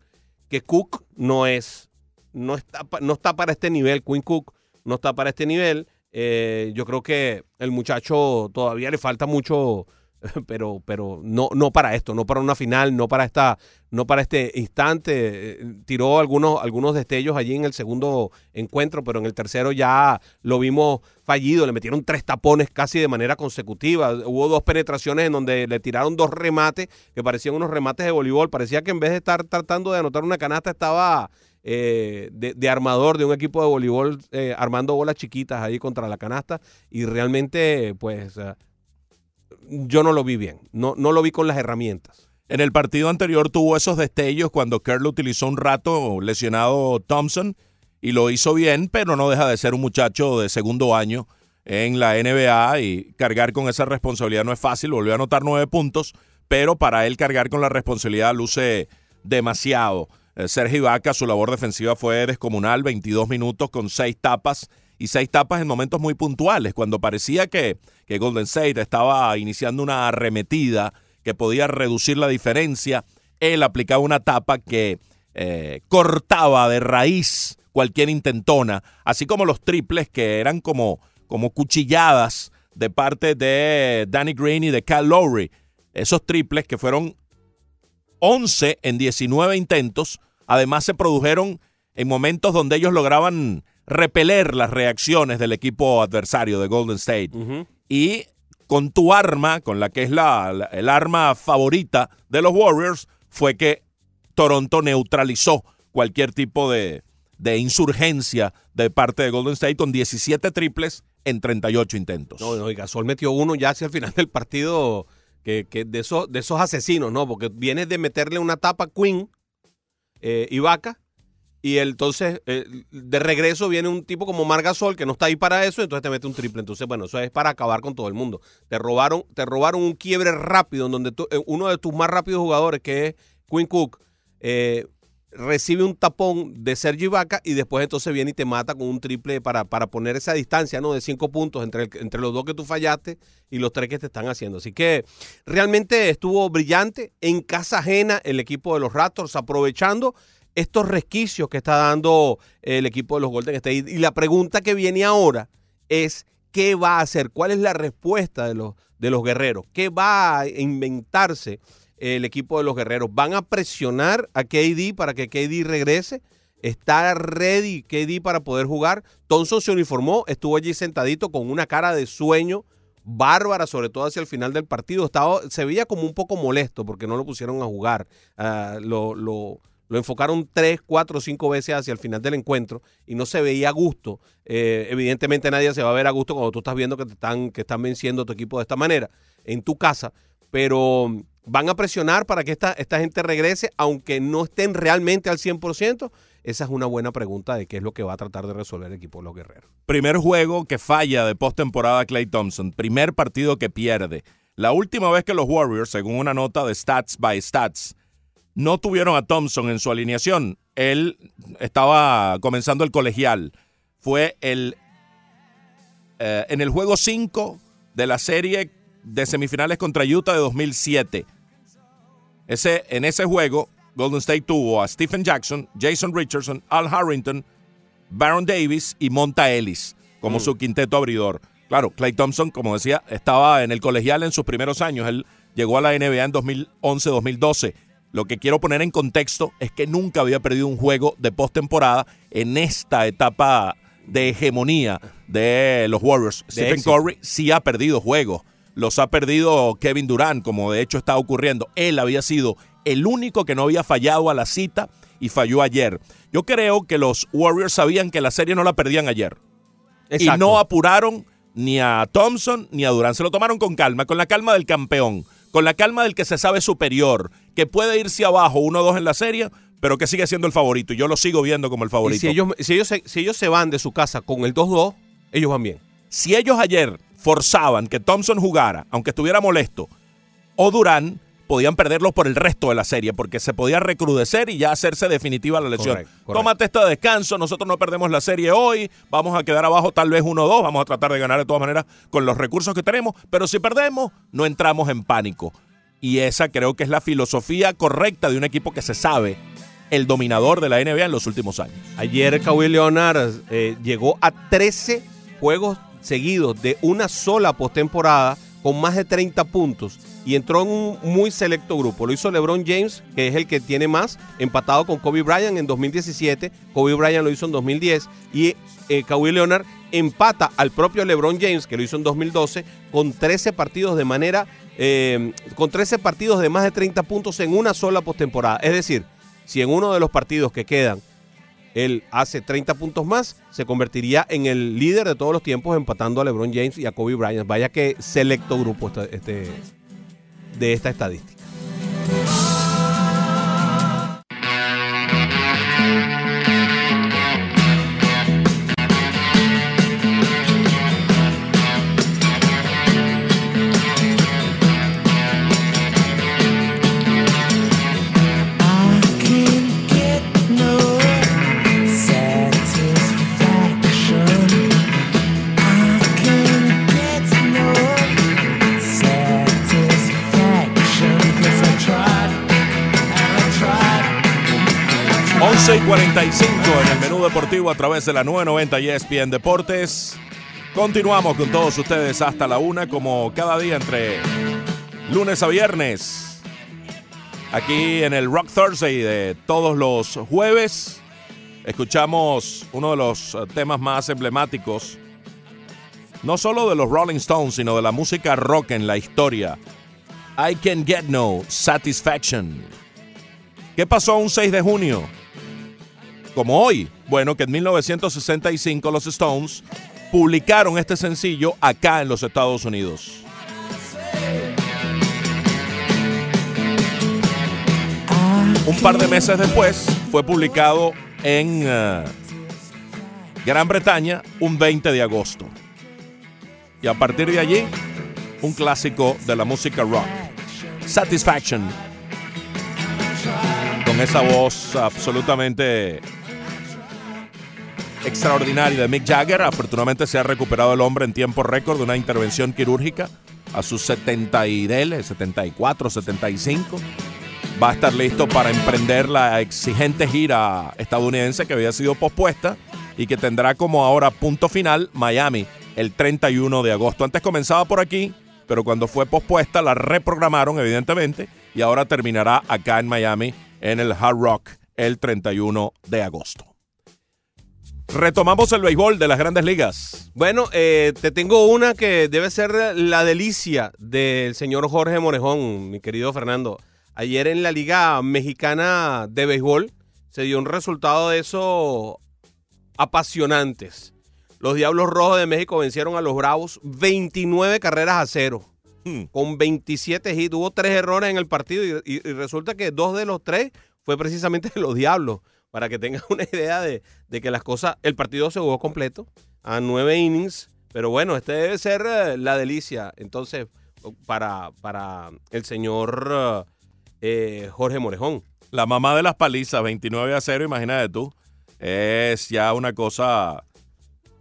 que Cook no es, no está, no está para este nivel, Quinn Cook no está para este nivel. Eh, yo creo que el muchacho todavía le falta mucho, pero, pero no, no para esto, no para una final, no para esta, no para este instante. Eh, Tiró algunos, algunos destellos allí en el segundo encuentro, pero en el tercero ya lo vimos fallido. Le metieron tres tapones casi de manera consecutiva. Hubo dos penetraciones en donde le tiraron dos remates que parecían unos remates de voleibol. Parecía que en vez de estar tratando de anotar una canasta estaba eh, de, de armador de un equipo de voleibol eh, armando bolas chiquitas ahí contra la canasta y realmente pues eh, yo no lo vi bien, no, no lo vi con las herramientas. En el partido anterior tuvo esos destellos cuando Kerr utilizó un rato lesionado Thompson y lo hizo bien, pero no deja de ser un muchacho de segundo año en la NBA y cargar con esa responsabilidad no es fácil. Volvió a anotar nueve puntos, pero para él cargar con la responsabilidad luce demasiado. Eh, Sergio Ibaka, su labor defensiva fue descomunal, 22 minutos con seis tapas y seis tapas en momentos muy puntuales, cuando parecía que, que Golden State estaba iniciando una arremetida que podía reducir la diferencia. Él aplicaba una tapa que eh, cortaba de raíz cualquier intentona, así como los triples que eran como, como cuchilladas de parte de Danny Green y de Cal Lowry. Esos triples que fueron 11 en 19 intentos, además se produjeron en momentos donde ellos lograban repeler las reacciones del equipo adversario de Golden State. Y con tu arma, con la que es la, la- el arma favorita de los Warriors, fue que Toronto neutralizó cualquier tipo de, de insurgencia de parte de Golden State con 17 triples en 38 intentos. No, no, y Gasol metió uno ya hacia el final del partido que, que de, esos, de esos asesinos, ¿no? Porque vienes de meterle una tapa Queen eh, y Vaca. Y entonces, eh, de regreso viene un tipo como Margasol que no está ahí para eso, entonces te mete un triple. Entonces, bueno, eso es para acabar con todo el mundo. Te robaron, te robaron un quiebre rápido en donde tú- eh, uno de tus más rápidos jugadores, que es Quinn Cook, eh, recibe un tapón de Sergi Vaca y después entonces viene y te mata con un triple para, para poner esa distancia ¿no? de cinco puntos entre, entre los dos que tú fallaste y los tres que te están haciendo. Así que realmente estuvo brillante en casa ajena el equipo de los Raptors, aprovechando estos resquicios que está dando el equipo de los Golden State. Y la pregunta que viene ahora es, ¿qué va a hacer? ¿Cuál es la respuesta de los, de los guerreros? ¿Qué va a inventarse el equipo de los guerreros? ¿Van a presionar a KD para que KD regrese? ¿Está ready KD para poder jugar? Thompson se uniformó, estuvo allí sentadito con una cara de sueño bárbara, sobre todo hacia el final del partido. Estaba, se veía como un poco molesto porque no lo pusieron a jugar. Ah, lo, lo- enfocaron tres, cuatro, cinco veces hacia el final del encuentro y no se veía a gusto. Eh, evidentemente nadie se va a ver a gusto cuando tú estás viendo que te están, que están venciendo a tu equipo de esta manera en tu casa, pero van a presionar para que esta, esta gente regrese, aunque no estén realmente al 100%. Esa es una buena pregunta de qué es lo que va a tratar de resolver el equipo de los guerreros. Primer juego que falla de postemporada Clay Thompson. Primer partido que pierde. La última vez que los Warriors, según una nota de Stats by Stats, no tuvieron a Thompson en su alineación. Él estaba comenzando el colegial. Fue el eh, en el juego 5 de la serie de semifinales contra Utah de 2007. Ese, en ese juego, Golden State tuvo a Stephen Jackson, Jason Richardson, Al Harrington, Baron Davis y Monta Ellis como su quinteto abridor. Claro, Clay Thompson, como decía, estaba en el colegial en sus primeros años. Él llegó a la NBA en 2011-2012. Lo que quiero poner en contexto es que nunca había perdido un juego de postemporada en esta etapa de hegemonía de los Warriors. Stephen. Curry sí ha perdido juegos. Los ha perdido Kevin Durant, como de hecho está ocurriendo. Él había sido el único que no había fallado a la cita y falló ayer. Yo creo que los Warriors sabían que la serie no la perdían ayer. Y no apuraron ni a Thompson ni a Durant. Se lo tomaron con calma, con la calma del campeón, con la calma del que se sabe superior, que puede irse abajo 1-2 en la serie, pero que sigue siendo el favorito. Y yo lo sigo viendo como el Y favorito. si ellos, si, ellos se, si ellos se van de su casa con el 2-2, ellos van bien. si ellos ayer forzaban que Thompson jugara, aunque estuviera molesto, o Durán, podían perderlos por el resto de la serie, porque se podía recrudecer y ya hacerse definitiva la lesión. Correcto, correcto. Tómate este descanso, nosotros no perdemos la serie hoy, vamos a quedar abajo tal vez 1-2, vamos a tratar de ganar de todas maneras con los recursos que tenemos, pero si perdemos, no entramos en pánico. Y esa creo que es la filosofía correcta de un equipo que se sabe el dominador de la NBA en los últimos años. Ayer Kawhi Leonard eh, llegó a 13 juegos seguidos de una sola postemporada con más de 30 puntos y entró en un muy selecto grupo. Lo hizo LeBron James, que es el que tiene más, empatado con Kobe Bryant en 2017. Kobe Bryant lo hizo en 2010 y eh, Kawhi Leonard empata al propio LeBron James, que lo hizo en 2012, con 13 partidos de manera, eh, con 13 partidos de más de 30 puntos en una sola postemporada. Es decir, si en uno de los partidos que quedan él hace 30 puntos más, se convertiría en el líder de todos los tiempos empatando a LeBron James y a Kobe Bryant. Vaya que selecto grupo este, este- de esta estadística. 11 y 45 en el menú deportivo a través de la 990 y ESPN Deportes. Continuamos con todos ustedes hasta la una, como cada día entre lunes a viernes. Aquí en el Rock Thursday de todos los jueves, escuchamos uno de los eh, temas más emblemáticos, no solo de los Rolling Stones, sino de la música rock en la historia. I Can Get No Satisfaction. ¿Qué pasó un 6 de junio? Como hoy. Bueno, que en 1965 los Stones publicaron este sencillo acá en los Estados Unidos. Un par de meses después fue publicado en eh, Gran Bretaña un 20 de agosto. Y a partir de allí, un clásico de la música rock. Satisfaction. Con esa voz absolutamente extraordinaria de Mick Jagger. Afortunadamente se ha recuperado el hombre en tiempo récord de una intervención quirúrgica a sus 70 y dele, 74, 75. Va a estar listo para emprender la exigente gira estadounidense que había sido pospuesta y que tendrá como ahora punto final Miami el 31 de agosto. Antes comenzaba por aquí, pero cuando fue pospuesta la reprogramaron evidentemente y ahora terminará acá en Miami en el Hard Rock el 31 de agosto. Retomamos el béisbol de las grandes ligas. Bueno, eh, te tengo una que debe ser la delicia del señor Jorge Morejón, mi querido Fernando. Ayer en la Liga Mexicana de Béisbol se dio un resultado de eso apasionantes. Los Diablos Rojos de México vencieron a los Bravos 29 carreras a cero. Hmm. Con 27 hits. Hubo tres errores en el partido y, y- y resulta que dos de los tres fue precisamente de los Diablos. Para que tengan una idea de, que las cosas. El partido se jugó completo a nueve innings. Pero bueno, este debe ser eh, la delicia. Entonces, para, para el señor eh, Jorge Morejón. La mamá de las palizas, 29 a 0, imagínate tú. Es ya una cosa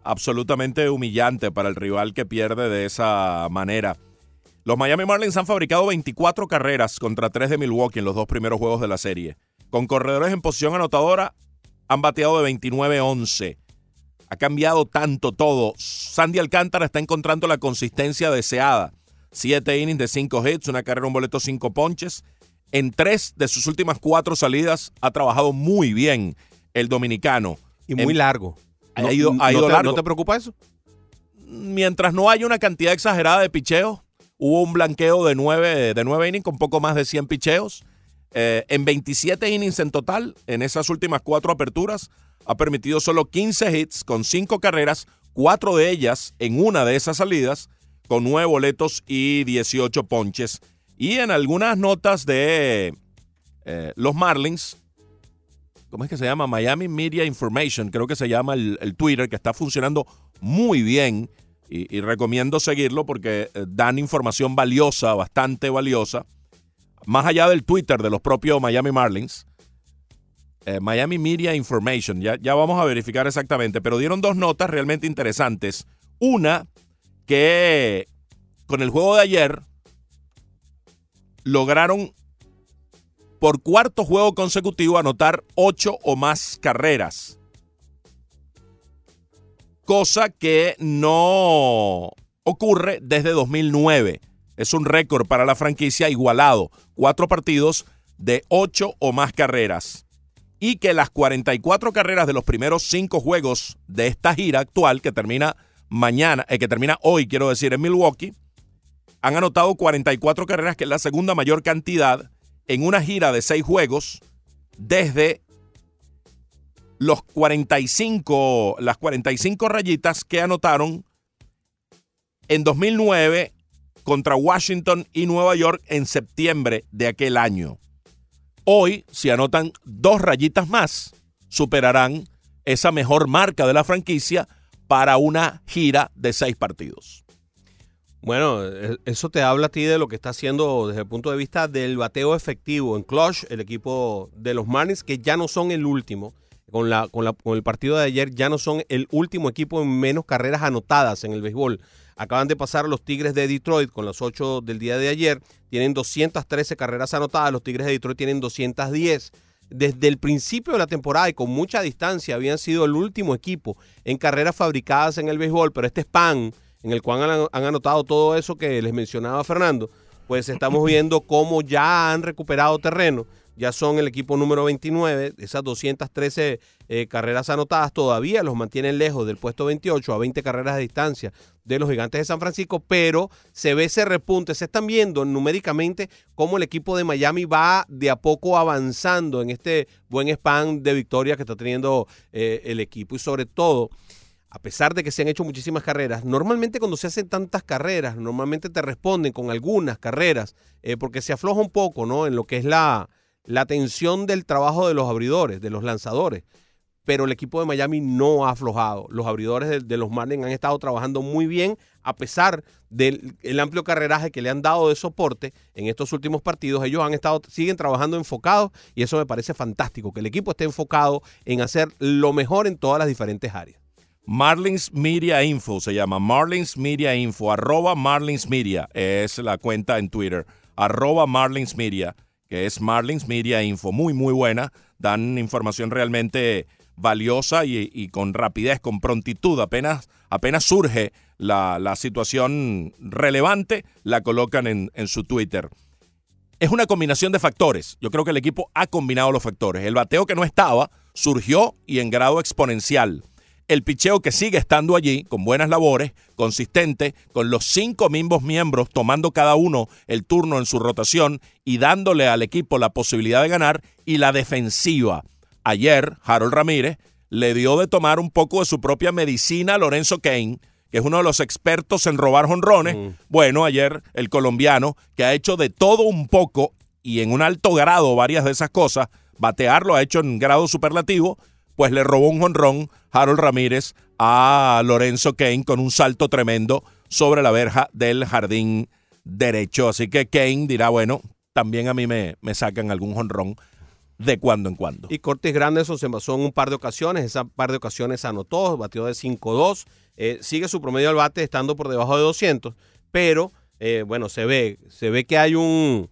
absolutamente humillante para el rival que pierde de esa manera. Los Miami Marlins han fabricado 24 carreras contra 3 de Milwaukee en los dos primeros juegos de la serie. Con corredores en posición anotadora, han bateado de 29-11. Ha cambiado tanto todo. Sandy Alcántara está encontrando la consistencia deseada. Siete innings de cinco hits, una carrera, un boleto, cinco ponches. En tres de sus últimas cuatro salidas ha trabajado muy bien el dominicano. Y muy En- largo. Ha ido- ha ¿no ido te, largo. ¿No te preocupa eso? Mientras no haya una cantidad exagerada de picheos, hubo un blanqueo de nueve, de nueve innings con poco más de 100 picheos. Eh, en 27 innings en total, en esas últimas cuatro aperturas, ha permitido solo 15 hits con cinco carreras, cuatro de ellas en una de esas salidas, con nueve boletos y 18 ponches. Y en algunas notas de eh, los Marlins, ¿cómo es que se llama? Miami Media Information, creo que se llama el, Twitter, que está funcionando muy bien y, y recomiendo seguirlo porque eh, dan información valiosa, bastante valiosa, más allá del Twitter de los propios Miami Marlins. eh, Miami Media Information, ya, ya vamos a verificar exactamente, pero dieron dos notas realmente interesantes. Una, que con el juego de ayer lograron por cuarto juego consecutivo anotar ocho o más carreras. Cosa que no ocurre desde 2009. Es un récord para la franquicia igualado. Cuatro partidos de ocho o más carreras. Y que las 44 carreras de los primeros cinco juegos de esta gira actual, que termina mañana, eh, que termina hoy, quiero decir, en Milwaukee, han anotado 44 carreras, que es la segunda mayor cantidad en una gira de seis juegos desde los 45, las 45 rayitas que anotaron en 2009 contra Washington y Nueva York en septiembre de aquel año. Hoy, si anotan dos rayitas más, superarán esa mejor marca de la franquicia para una gira de seis partidos. Bueno, e- eso te habla a ti de lo que está haciendo desde el punto de vista del bateo efectivo en Clutch, el equipo de los Marlins, que ya no son el último. Con, la, con, la- con el partido de ayer ya no son el último equipo en menos carreras anotadas en el béisbol. Acaban de pasar los Tigres de Detroit con las 8 del día de ayer. Tienen 213 carreras anotadas. Los Tigres de Detroit tienen 210. Desde el principio de la temporada y con mucha distancia habían sido el último equipo en carreras fabricadas en el béisbol, pero este span en el cual han anotado todo eso que les mencionaba Fernando, pues estamos viendo cómo ya han recuperado terreno. Ya son el equipo número 29, esas 213 eh, carreras anotadas todavía los mantienen lejos del puesto 28 a 20 carreras de distancia de los gigantes de San Francisco, pero se ve ese repunte, se están viendo numéricamente cómo el equipo de Miami va de a poco avanzando en este buen span de victoria que está teniendo eh, el equipo y sobre todo a pesar de que se han hecho muchísimas carreras, normalmente cuando se hacen tantas carreras, normalmente te responden con algunas carreras, eh, porque se afloja un poco, ¿no? En lo que es la, la tensión del trabajo de los abridores, de los lanzadores. Pero el equipo de Miami no ha aflojado. Los abridores de, los Marlins han estado trabajando muy bien, a pesar del el amplio carreraje que le han dado de soporte en estos últimos partidos. Ellos han estado, siguen trabajando enfocados y eso me parece fantástico, que el equipo esté enfocado en hacer lo mejor en todas las diferentes áreas. Marlins Media Info se llama. Marlins Media Info. Arroba Marlins Media es la cuenta en Twitter. Arroba Marlins Media, que es Marlins Media Info. Muy, muy buena. Dan información realmente valiosa y, con rapidez, con prontitud. Apenas, apenas surge la, la situación relevante, la colocan en, en su Twitter. Es una combinación de factores. Yo creo que el equipo ha combinado los factores. El bateo que no estaba surgió y en grado exponencial el picheo que sigue estando allí, con buenas labores, consistente, con los cinco mismos miembros tomando cada uno el turno en su rotación y dándole al equipo la posibilidad de ganar, y la defensiva. ayer Harold Ramírez le dio de tomar un poco de su propia medicina a Lorenzo Kane, que es uno de los expertos en robar jonrones. Mm. Bueno, ayer el colombiano, que ha hecho de todo un poco y en un alto grado varias de esas cosas, batear lo ha hecho en grado superlativo, pues le robó un jonrón Harold Ramírez a Lorenzo Kane con un salto tremendo sobre la verja del jardín derecho. Así que Kane dirá, bueno, también a mí me, me sacan algún jonrón de cuando en cuando. Y Cortis Granderson se basó en un par de ocasiones, esa par de ocasiones anotó, batió de 5-2, eh, sigue su promedio al bate estando por debajo de 200, pero eh, bueno, se ve, se ve que hay un...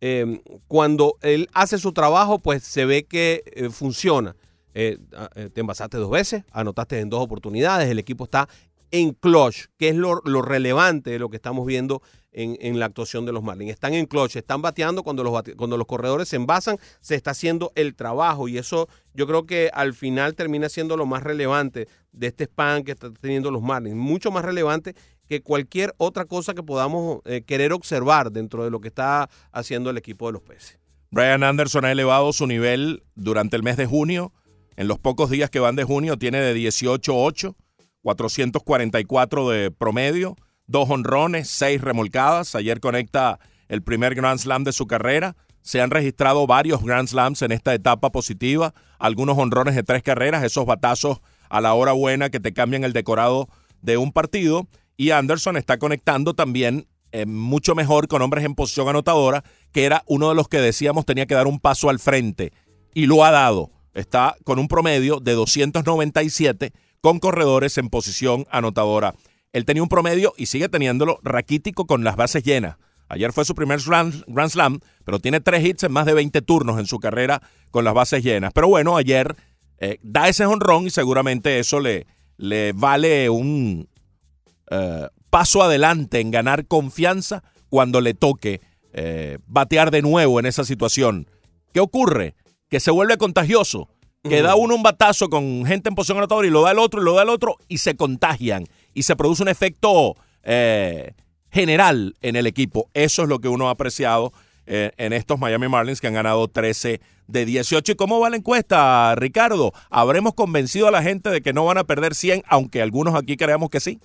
eh, cuando él hace su trabajo, pues se ve que funciona. Eh, ah, eh, te envasaste dos veces, anotaste en dos oportunidades, el equipo está en clutch, que es lo, relevante de lo que estamos viendo en, la actuación de los Marlins. Están en clutch, están bateando cuando los, bate- cuando los corredores se envasan, se está haciendo el trabajo y eso yo creo que al final termina siendo lo más relevante de este spam que están teniendo los Marlins. Mucho más relevante que cualquier otra cosa que podamos eh, querer observar dentro de lo que está haciendo el equipo de los peces. Brian Anderson ha elevado su nivel durante el mes de junio. En los pocos días que van de junio tiene de 18-8, 444 de promedio, dos honrones, seis remolcadas. Ayer conecta el primer Grand Slam de su carrera. Se han registrado varios Grand Slams en esta etapa positiva, algunos honrones de tres carreras, esos batazos a la hora buena que te cambian el decorado de un partido. Y Anderson está conectando también eh, mucho mejor con hombres en posición anotadora, que era uno de los que decíamos tenía que dar un paso al frente. Y lo ha dado. Está con un promedio de 297 con corredores en posición anotadora. Él tenía un promedio y sigue teniéndolo raquítico con las bases llenas. Ayer fue su primer Grand, Slam, pero tiene tres hits en más de 20 turnos en su carrera con las bases llenas. Pero bueno, ayer eh, da ese honrón y seguramente eso le, le vale un eh, paso adelante en ganar confianza cuando le toque eh, batear de nuevo en esa situación. ¿Qué ocurre? Que se vuelve contagioso. Que da uno un batazo con gente en posición anotadora y lo da el otro y lo da el otro y se contagian. Y se produce un efecto eh, general en el equipo. Eso es lo que uno ha apreciado eh, en estos Miami Marlins que han ganado 13 de 18. ¿Y cómo va la encuesta, Ricardo? ¿Habremos convencido a la gente de que no van a perder 100, aunque algunos aquí creamos que sí?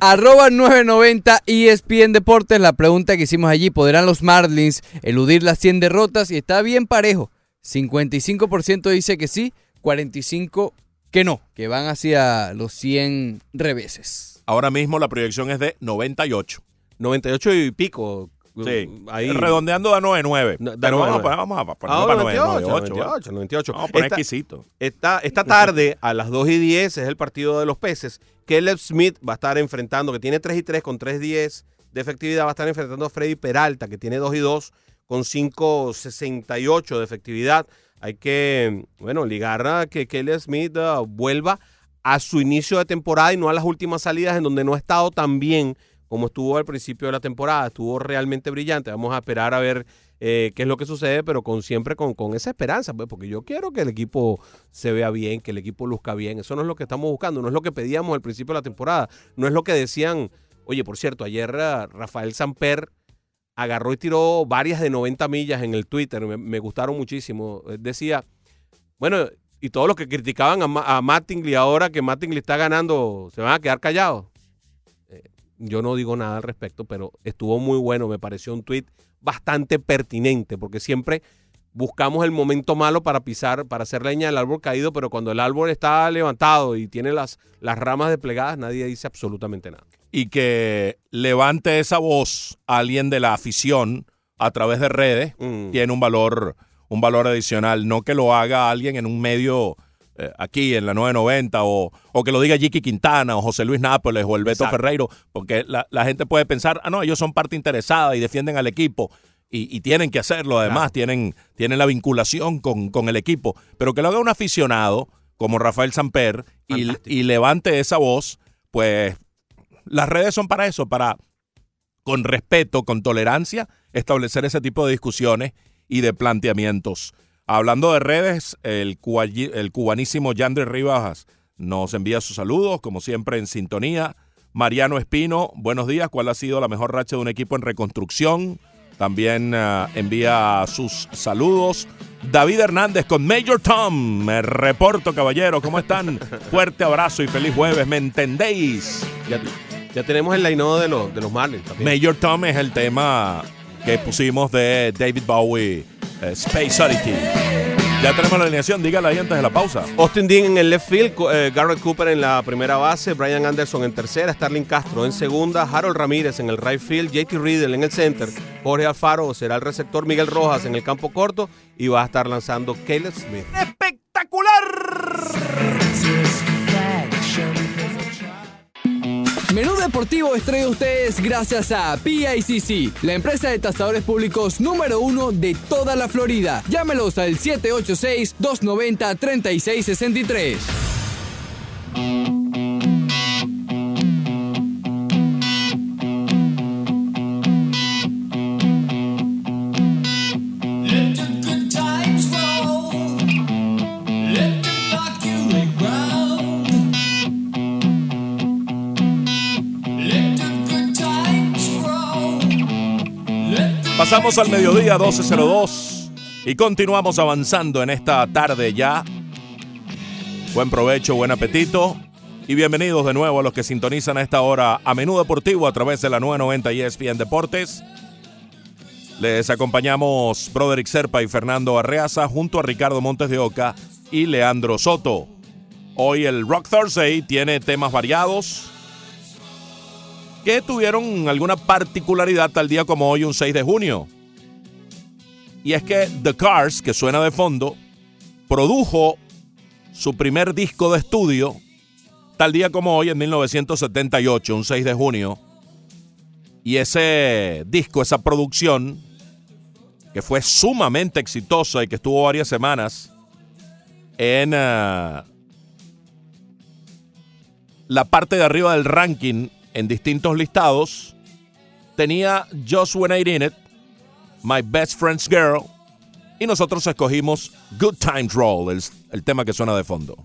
Arroba 990 ESPN Deportes. La pregunta que hicimos allí, ¿podrán los Marlins eludir las 100 derrotas? Y está bien parejo. 55% dice que sí, 45% que no, que van hacia los 100 reveses. Ahora mismo la proyección es de 98. 98 y pico. Sí. Ahí. Redondeando da 99. No, da Pero vamos, a 99. poner- vamos a poner Ah, para 98, 98. 98, 98. Vamos a poner Esta- exquisito. Esta, esta tarde, a las 2 y 10, es el partido de los peces. Caleb Smith va a estar enfrentando, que tiene 3 y 3 con 3 10 de efectividad, va a estar enfrentando a Freddy Peralta, que tiene 2 y 2 con 5 68 de efectividad. Hay que, bueno, ligar a que Caleb Smith ah, vuelva a su inicio de temporada y no a las últimas salidas en donde no ha estado tan bien como estuvo al principio de la temporada. Estuvo realmente brillante. Vamos a esperar a ver eh, qué es lo que sucede, pero con siempre con, con esa esperanza, pues, porque yo quiero que el equipo se vea bien, que el equipo luzca bien. Eso no es lo que estamos buscando, no es lo que pedíamos al principio de la temporada, no es lo que decían. Oye, por cierto, ayer ah, Rafael Samper agarró y tiró varias de 90 millas en el Twitter, me, gustaron muchísimo. Eh, Decía, bueno, y todos los que criticaban a, a Mattingly ahora que Mattingly está ganando, se van a quedar callados. Eh, Yo no digo nada al respecto, pero estuvo muy bueno, me pareció un tweet bastante pertinente, porque siempre buscamos el momento malo para pisar, para hacer leña del árbol caído, pero cuando el árbol está levantado y tiene las, las ramas desplegadas, nadie dice absolutamente nada. Y que levante esa voz a alguien de la afición a través de redes Mm. tiene un valor, un valor adicional. No que lo haga alguien en un medio eh, aquí en la 990 o, o que lo diga Jiki Quintana o José Luis Nápoles o el Beto Exacto. Ferreiro, porque la, la gente puede pensar, ah, no, ellos son parte interesada y defienden al equipo. Y, y tienen que hacerlo, además, Claro. tienen, tienen la vinculación con, con el equipo. Pero que lo haga un aficionado como Rafael Samper y, y levante esa voz, pues las redes son para eso, para con respeto, con tolerancia, establecer ese tipo de discusiones y de planteamientos. Hablando de redes, el, cubanísimo Yandre Rivas nos envía sus saludos, como siempre en sintonía. Mariano Espino, buenos días. ¿Cuál ha sido la mejor racha de un equipo en reconstrucción? También ah, envía sus saludos. David Hernández con Major Tom. Me reporto, caballero. ¿Cómo están? Fuerte abrazo y feliz jueves. ¿Me entendéis? Ya tenemos el line de los, de los Marlins también. Major Tom es el tema que pusimos de David Bowie, eh, Space Oddity. Ya tenemos la alineación, dígala ahí antes de la pausa. Austin Dean en el left field, eh, Garrett Cooper en la primera base, Brian Anderson en tercera, Starling Castro en segunda, Harold Ramírez en el right field, JT Riddle en el center, Jorge Alfaro será el receptor, Miguel Rojas en el campo corto y va a estar lanzando Caleb Smith. Menú Deportivo estrella a ustedes gracias a PICC, la empresa de tasadores públicos número uno de toda la Florida. Llámelos al 786-290-3663. Pasamos al mediodía 12.02 y continuamos avanzando en esta tarde ya. Buen provecho, buen apetito y bienvenidos de nuevo a los que sintonizan a esta hora a Menú Deportivo a través de la 990 ESPN Deportes. Les acompañamos Broderick Serpa y Fernando Arreaza junto a Ricardo Montes de Oca y Leandro Soto. Hoy el Rock Thursday tiene temas variados que tuvieron alguna particularidad tal día como hoy, un 6 de junio. Y es que The Cars, que suena de fondo, produjo su primer disco de estudio tal día como hoy en 1978, un 6 de junio. Y ese disco, esa producción, que fue sumamente exitosa y que estuvo varias semanas en ah, la parte de arriba del ranking en distintos listados, tenía Just When I In It, My Best Friend's Girl, y nosotros escogimos Good Times Roll, el, el tema que suena de fondo.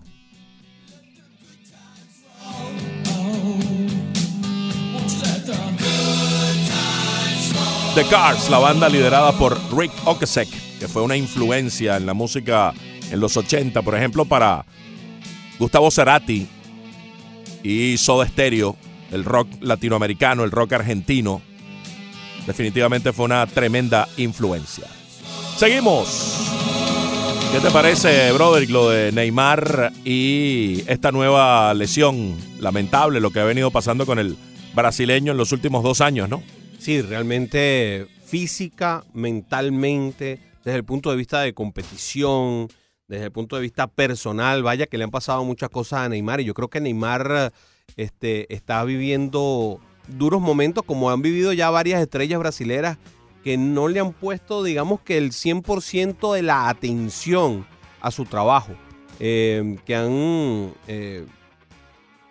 The Cars, la banda liderada por Rick Ocasek, que fue una influencia en la música en los 80, por ejemplo, para Gustavo Cerati y Soda Stereo, el rock latinoamericano, el rock argentino. Definitivamente fue una tremenda influencia. Seguimos. ¿Qué te parece, brother, lo de Neymar y esta nueva lesión lamentable, lo que ha venido pasando con el brasileño en los últimos dos años, ¿no? Sí, realmente física, mentalmente, desde el punto de vista de competición, desde el punto de vista personal, vaya que le han pasado muchas cosas a Neymar y yo creo que Neymar este, está viviendo duros momentos como han vivido ya varias estrellas brasileras que no le han puesto, digamos que el 100% de la atención a su trabajo, eh, que han, eh,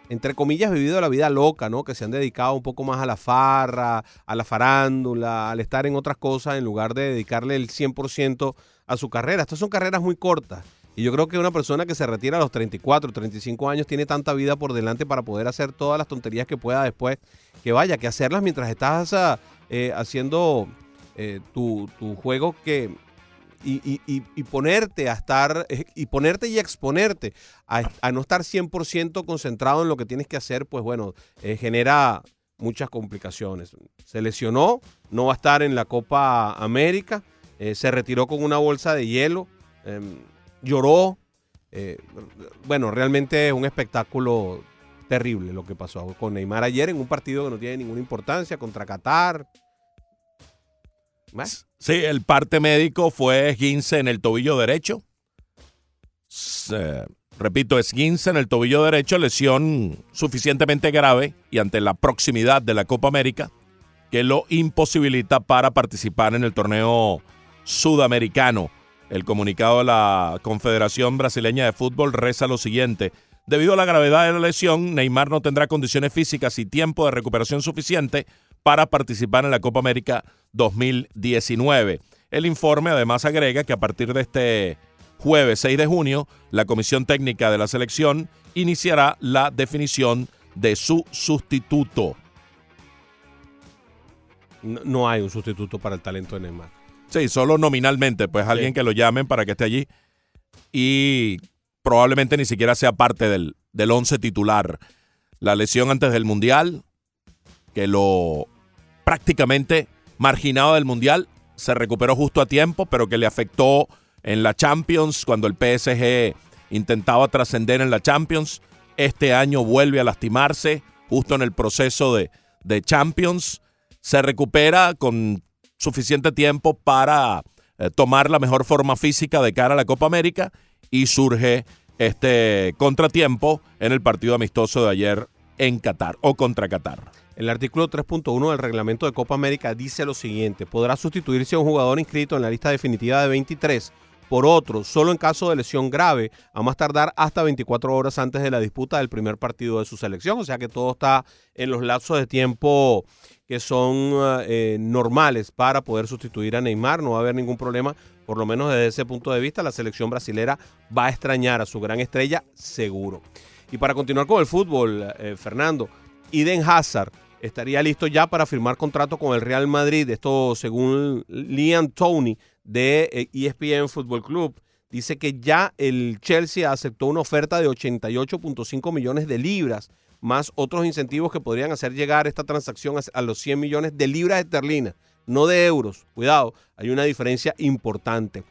entre comillas, vivido la vida loca, ¿no? Que se han dedicado un poco más a la farra, a la farándula, al estar en otras cosas en lugar de dedicarle el 100% a su carrera. Estas son carreras muy cortas. Y yo creo que una persona que se retira a los 34, 35 años tiene tanta vida por delante para poder hacer todas las tonterías que pueda después, que vaya, que hacerlas mientras estás ah, eh, haciendo eh, tu, tu juego que... Y, y- y- ponerte a estar, eh, y ponerte y exponerte a, a no estar 100% concentrado en lo que tienes que hacer, pues bueno, eh, genera muchas complicaciones. Se lesionó, no va a estar en la Copa América, se retiró con una bolsa de hielo, em, lloró. eh, bueno, realmente es un espectáculo terrible lo que pasó con Neymar ayer en un partido que no tiene ninguna importancia contra Qatar. Bueno, Sí, el parte médico fue esguince en el tobillo derecho. Repito, esguince en el tobillo derecho, lesión suficientemente grave y ante la proximidad de la Copa América que lo imposibilita para participar en el torneo sudamericano. El comunicado de la Confederación Brasileña de Fútbol reza lo siguiente. Debido a la gravedad de la lesión, Neymar no tendrá condiciones físicas y tiempo de recuperación suficiente para participar en la Copa América 2019. El informe además agrega que a partir de este jueves 6 de junio, la Comisión Técnica de la Selección iniciará la definición de su sustituto. no, no hay un sustituto para el talento de Neymar. Sí, solo nominalmente, pues alguien que lo llamen para que esté allí. Y probablemente ni siquiera sea parte del, del once titular. La lesión antes del Mundial, que lo prácticamente marginado del Mundial, se recuperó justo a tiempo, pero que le afectó en la Champions, cuando el PSG intentaba trascender en la Champions. Este año vuelve a lastimarse, justo en el proceso de, de Champions. Se recupera con suficiente tiempo para eh, tomar la mejor forma física de cara a la Copa América y surge este contratiempo en el partido amistoso de ayer en Qatar o contra Qatar. El artículo 3.1 del reglamento de Copa América dice lo siguiente, podrá sustituirse a un jugador inscrito en la lista definitiva de 23 por otro, solo en caso de lesión grave, a más tardar hasta 24 horas antes de la disputa del primer partido de su selección. O sea que todo está en los lapsos de tiempo que son eh, normales para poder sustituir a Neymar. No va a haber ningún problema, por lo menos desde ese punto de vista. La selección brasilera va a extrañar a su gran estrella, seguro. Y para continuar con el fútbol, eh, Fernando, Eden Hazard estaría listo ya para firmar contrato con el Real Madrid. Esto según Liam Tony de eh, ESPN Football Club. Dice que ya el Chelsea aceptó una oferta de 88.5 millones de libras, más otros incentivos que podrían hacer llegar esta transacción a- los 100 millones de libras esterlinas, no de euros. Cuidado, hay una diferencia importante.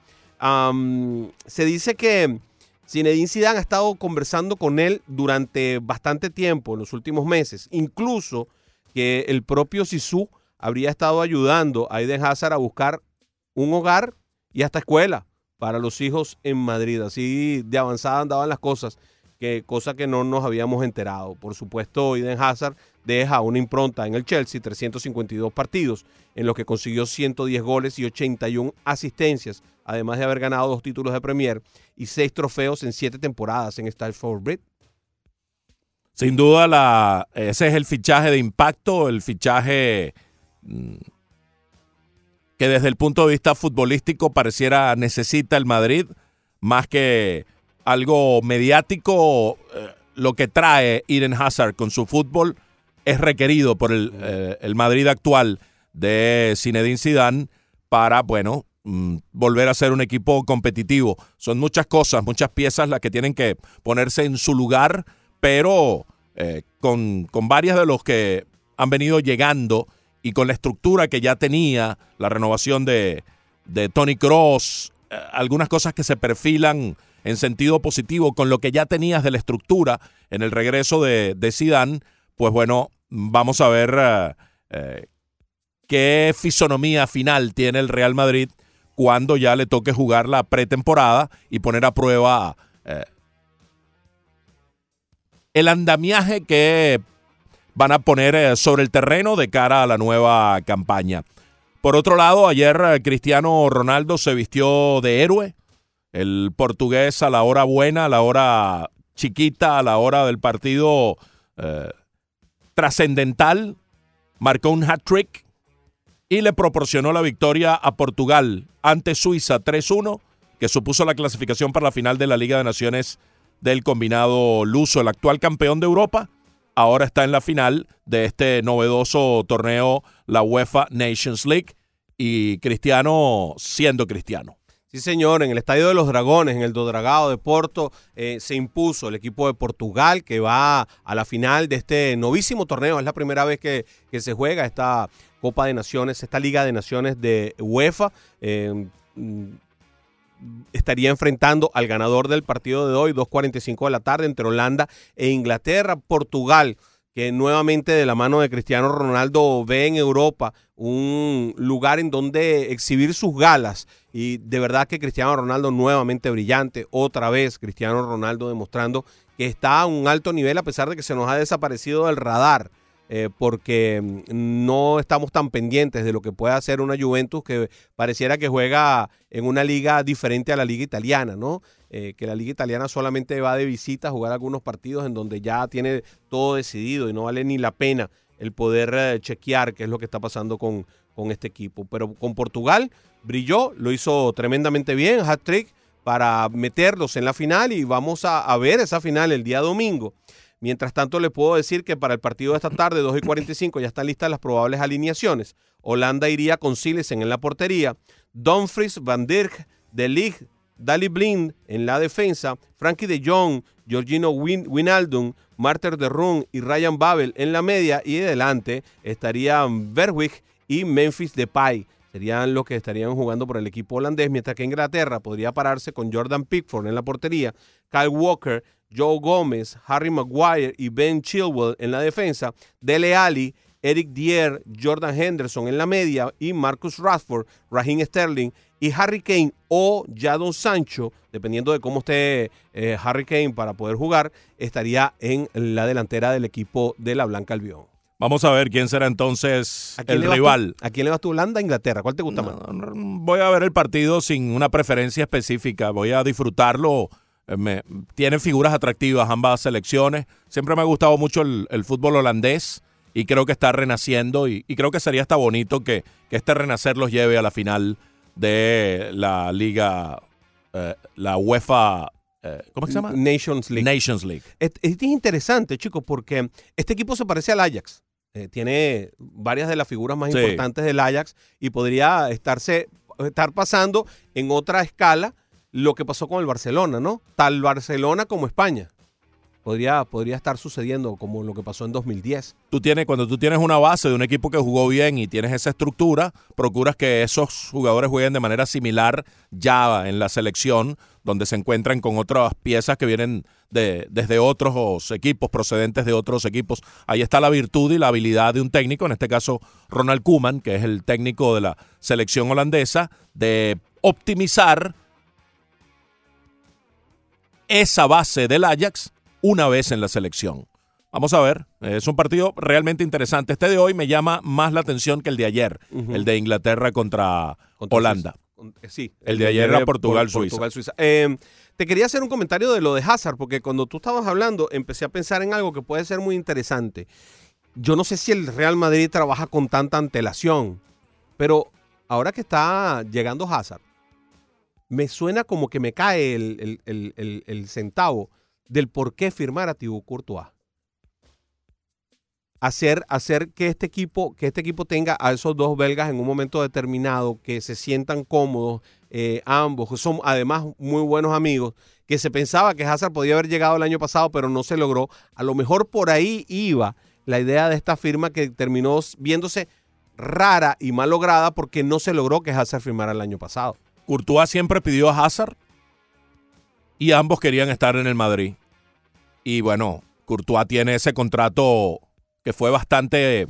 Se dice que Zinedine Zidane ha estado conversando con él durante bastante tiempo, en los últimos meses. Incluso que el propio Sisu habría estado ayudando a Eden Hazard a buscar un hogar y hasta escuela para los hijos en Madrid. Así de avanzada andaban las cosas, que cosa que no nos habíamos enterado. Por supuesto, Eden Hazard deja una impronta en el Chelsea, 352 partidos, en los que consiguió 110 goles y 81 asistencias, además de haber ganado dos títulos de Premier y seis trofeos en siete temporadas en Stamford Bridge. Sin duda, la, ese es el fichaje de impacto, el fichaje mm, que desde el punto de vista futbolístico pareciera necesita el Madrid, más que algo mediático, eh, lo que trae Eden Hazard con su fútbol es requerido por el, eh, el Madrid actual de Zinedine Zidane para, bueno, mm, volver a ser un equipo competitivo. Son muchas cosas, muchas piezas las que tienen que ponerse en su lugar, pero eh, con, con varias de los que han venido llegando y con la estructura que ya tenía, la renovación de, de Tony Cross, eh, algunas cosas que se perfilan en sentido positivo con lo que ya tenías de la estructura en el regreso de, de pues bueno, vamos a ver eh, eh, qué fisonomía final tiene el Real Madrid cuando ya le toque jugar la pretemporada y poner a prueba eh, el andamiaje que van a poner sobre el terreno de cara a la nueva campaña. Por otro lado, ayer Cristiano Ronaldo se vistió de héroe. El portugués a la hora buena, a la hora chiquita, a la hora del partido eh, trascendental, marcó un hat-trick y le proporcionó la victoria a Portugal ante Suiza 3-1, que supuso la clasificación para la final de la Liga de Naciones del combinado luso. El actual campeón de Europa ahora está en la final de este novedoso torneo, la UEFA Nations League, y Cristiano siendo Cristiano. Sí, señor, en el Estadio de los Dragones, en el Dodragao de Porto, eh, se impuso el equipo de Portugal que va a la final de este novísimo torneo. Es la primera vez que, se juega esta Copa de Naciones, esta Liga de Naciones de UEFA. Mm, estaría enfrentando al ganador del partido de hoy, 2.45 de la tarde, entre Holanda e Inglaterra. Portugal, que nuevamente de la mano de Cristiano Ronaldo ve en Europa un lugar en donde exhibir sus galas. Y de verdad que Cristiano Ronaldo nuevamente brillante, otra vez Cristiano Ronaldo demostrando que está a un alto nivel a pesar de que se nos ha desaparecido del radar. eh, porque mm, no estamos tan pendientes de lo que puede hacer una Juventus que pareciera que juega en una liga diferente a la liga italiana, ¿no? Eh, que la liga italiana solamente va de visita a jugar algunos partidos en donde ya tiene todo decidido y no vale ni la pena el poder eh, chequear qué es lo que está pasando con, con este equipo. Pero con Portugal brilló, lo hizo tremendamente bien, hat-trick para meterlos en la final y vamos a, a ver esa final el día domingo. Mientras tanto, le puedo decir que para el partido de esta tarde, 2 y 45, ya están listas las probables alineaciones. Holanda iría con Silesen en la portería, Dumfries, Van Dijk, De Ligt, Dali Blind en la defensa, Frankie de Jong, Georgino Win Winaldum, Marter de Roon y Ryan Babel en la media y adelante estarían Berwick y Memphis Depay. Serían los que estarían jugando por el equipo holandés, mientras que Inglaterra podría pararse con Jordan Pickford en la portería, Kyle Walker, Joe Gómez, Harry Maguire y Ben Chilwell en la defensa, Dele Alli, Eric Dier, Jordan Henderson en la media y Marcus Rashford, Raheem Sterling y Harry Kane o Jadon Sancho, dependiendo de cómo esté eh, Harry Kane para poder jugar, estaría en la delantera del equipo de la Blanca Albión. Vamos a ver quién será entonces ¿A quién el rival. tú? ¿A quién le vas tú? ¿Holanda Inglaterra? ¿Cuál te gusta más? No, Voy a ver el partido sin una preferencia específica. Voy a disfrutarlo. Eh, Me, tienen figuras atractivas ambas selecciones. Siempre me ha gustado mucho el, el fútbol holandés y creo que está renaciendo y, y creo que sería hasta bonito que, que este renacer los lleve a la final de la liga, eh, la UEFA, eh, ¿cómo se llama? Nations League. Nations League. Es, es interesante, chicos, porque este equipo se parece al Ajax. Eh, tiene varias de las figuras más Sí. importantes del Ajax y podría estarse, estar pasando en otra escala lo que pasó con el Barcelona, ¿no? Tal Barcelona como España. Podría, podría estar sucediendo como lo que pasó en 2010. Tú tienes, cuando tú tienes una base de un equipo que jugó bien y tienes esa estructura, procuras que esos jugadores jueguen de manera similar ya en la selección, donde se encuentran con otras piezas que vienen de, desde otros equipos, procedentes de otros equipos. Ahí está la virtud y la habilidad de un técnico, en este caso Ronald Koeman, que es el técnico de la selección holandesa, de optimizar esa base del Ajax una vez en la selección. Vamos a ver, es un partido realmente interesante. Este de hoy me llama más la atención que el de ayer, el de Inglaterra contra, Contra Holanda. Eh, Sí, El de ayer era Por- Portugal-Suiza. Eh, te quería hacer un comentario de lo de Hazard, porque cuando tú estabas hablando, empecé a pensar en algo que puede ser muy interesante. Yo no sé si el Real Madrid trabaja con tanta antelación, pero ahora que está llegando Hazard, me suena como que me cae el, el- el- el- el centavo del por qué firmar a Thibaut Courtois. Hacer, hacer que este equipo, que este equipo tenga a esos dos belgas en un momento determinado, que se sientan cómodos, eh, ambos, que son además muy buenos amigos, que se pensaba que Hazard podía haber llegado el año pasado, pero no se logró. A lo mejor por ahí iba la idea de esta firma que terminó viéndose rara y mal lograda porque no se logró que Hazard firmara el año pasado. Courtois siempre pidió a Hazard y ambos querían estar en el Madrid. Y bueno, Courtois tiene ese contrato que fue bastante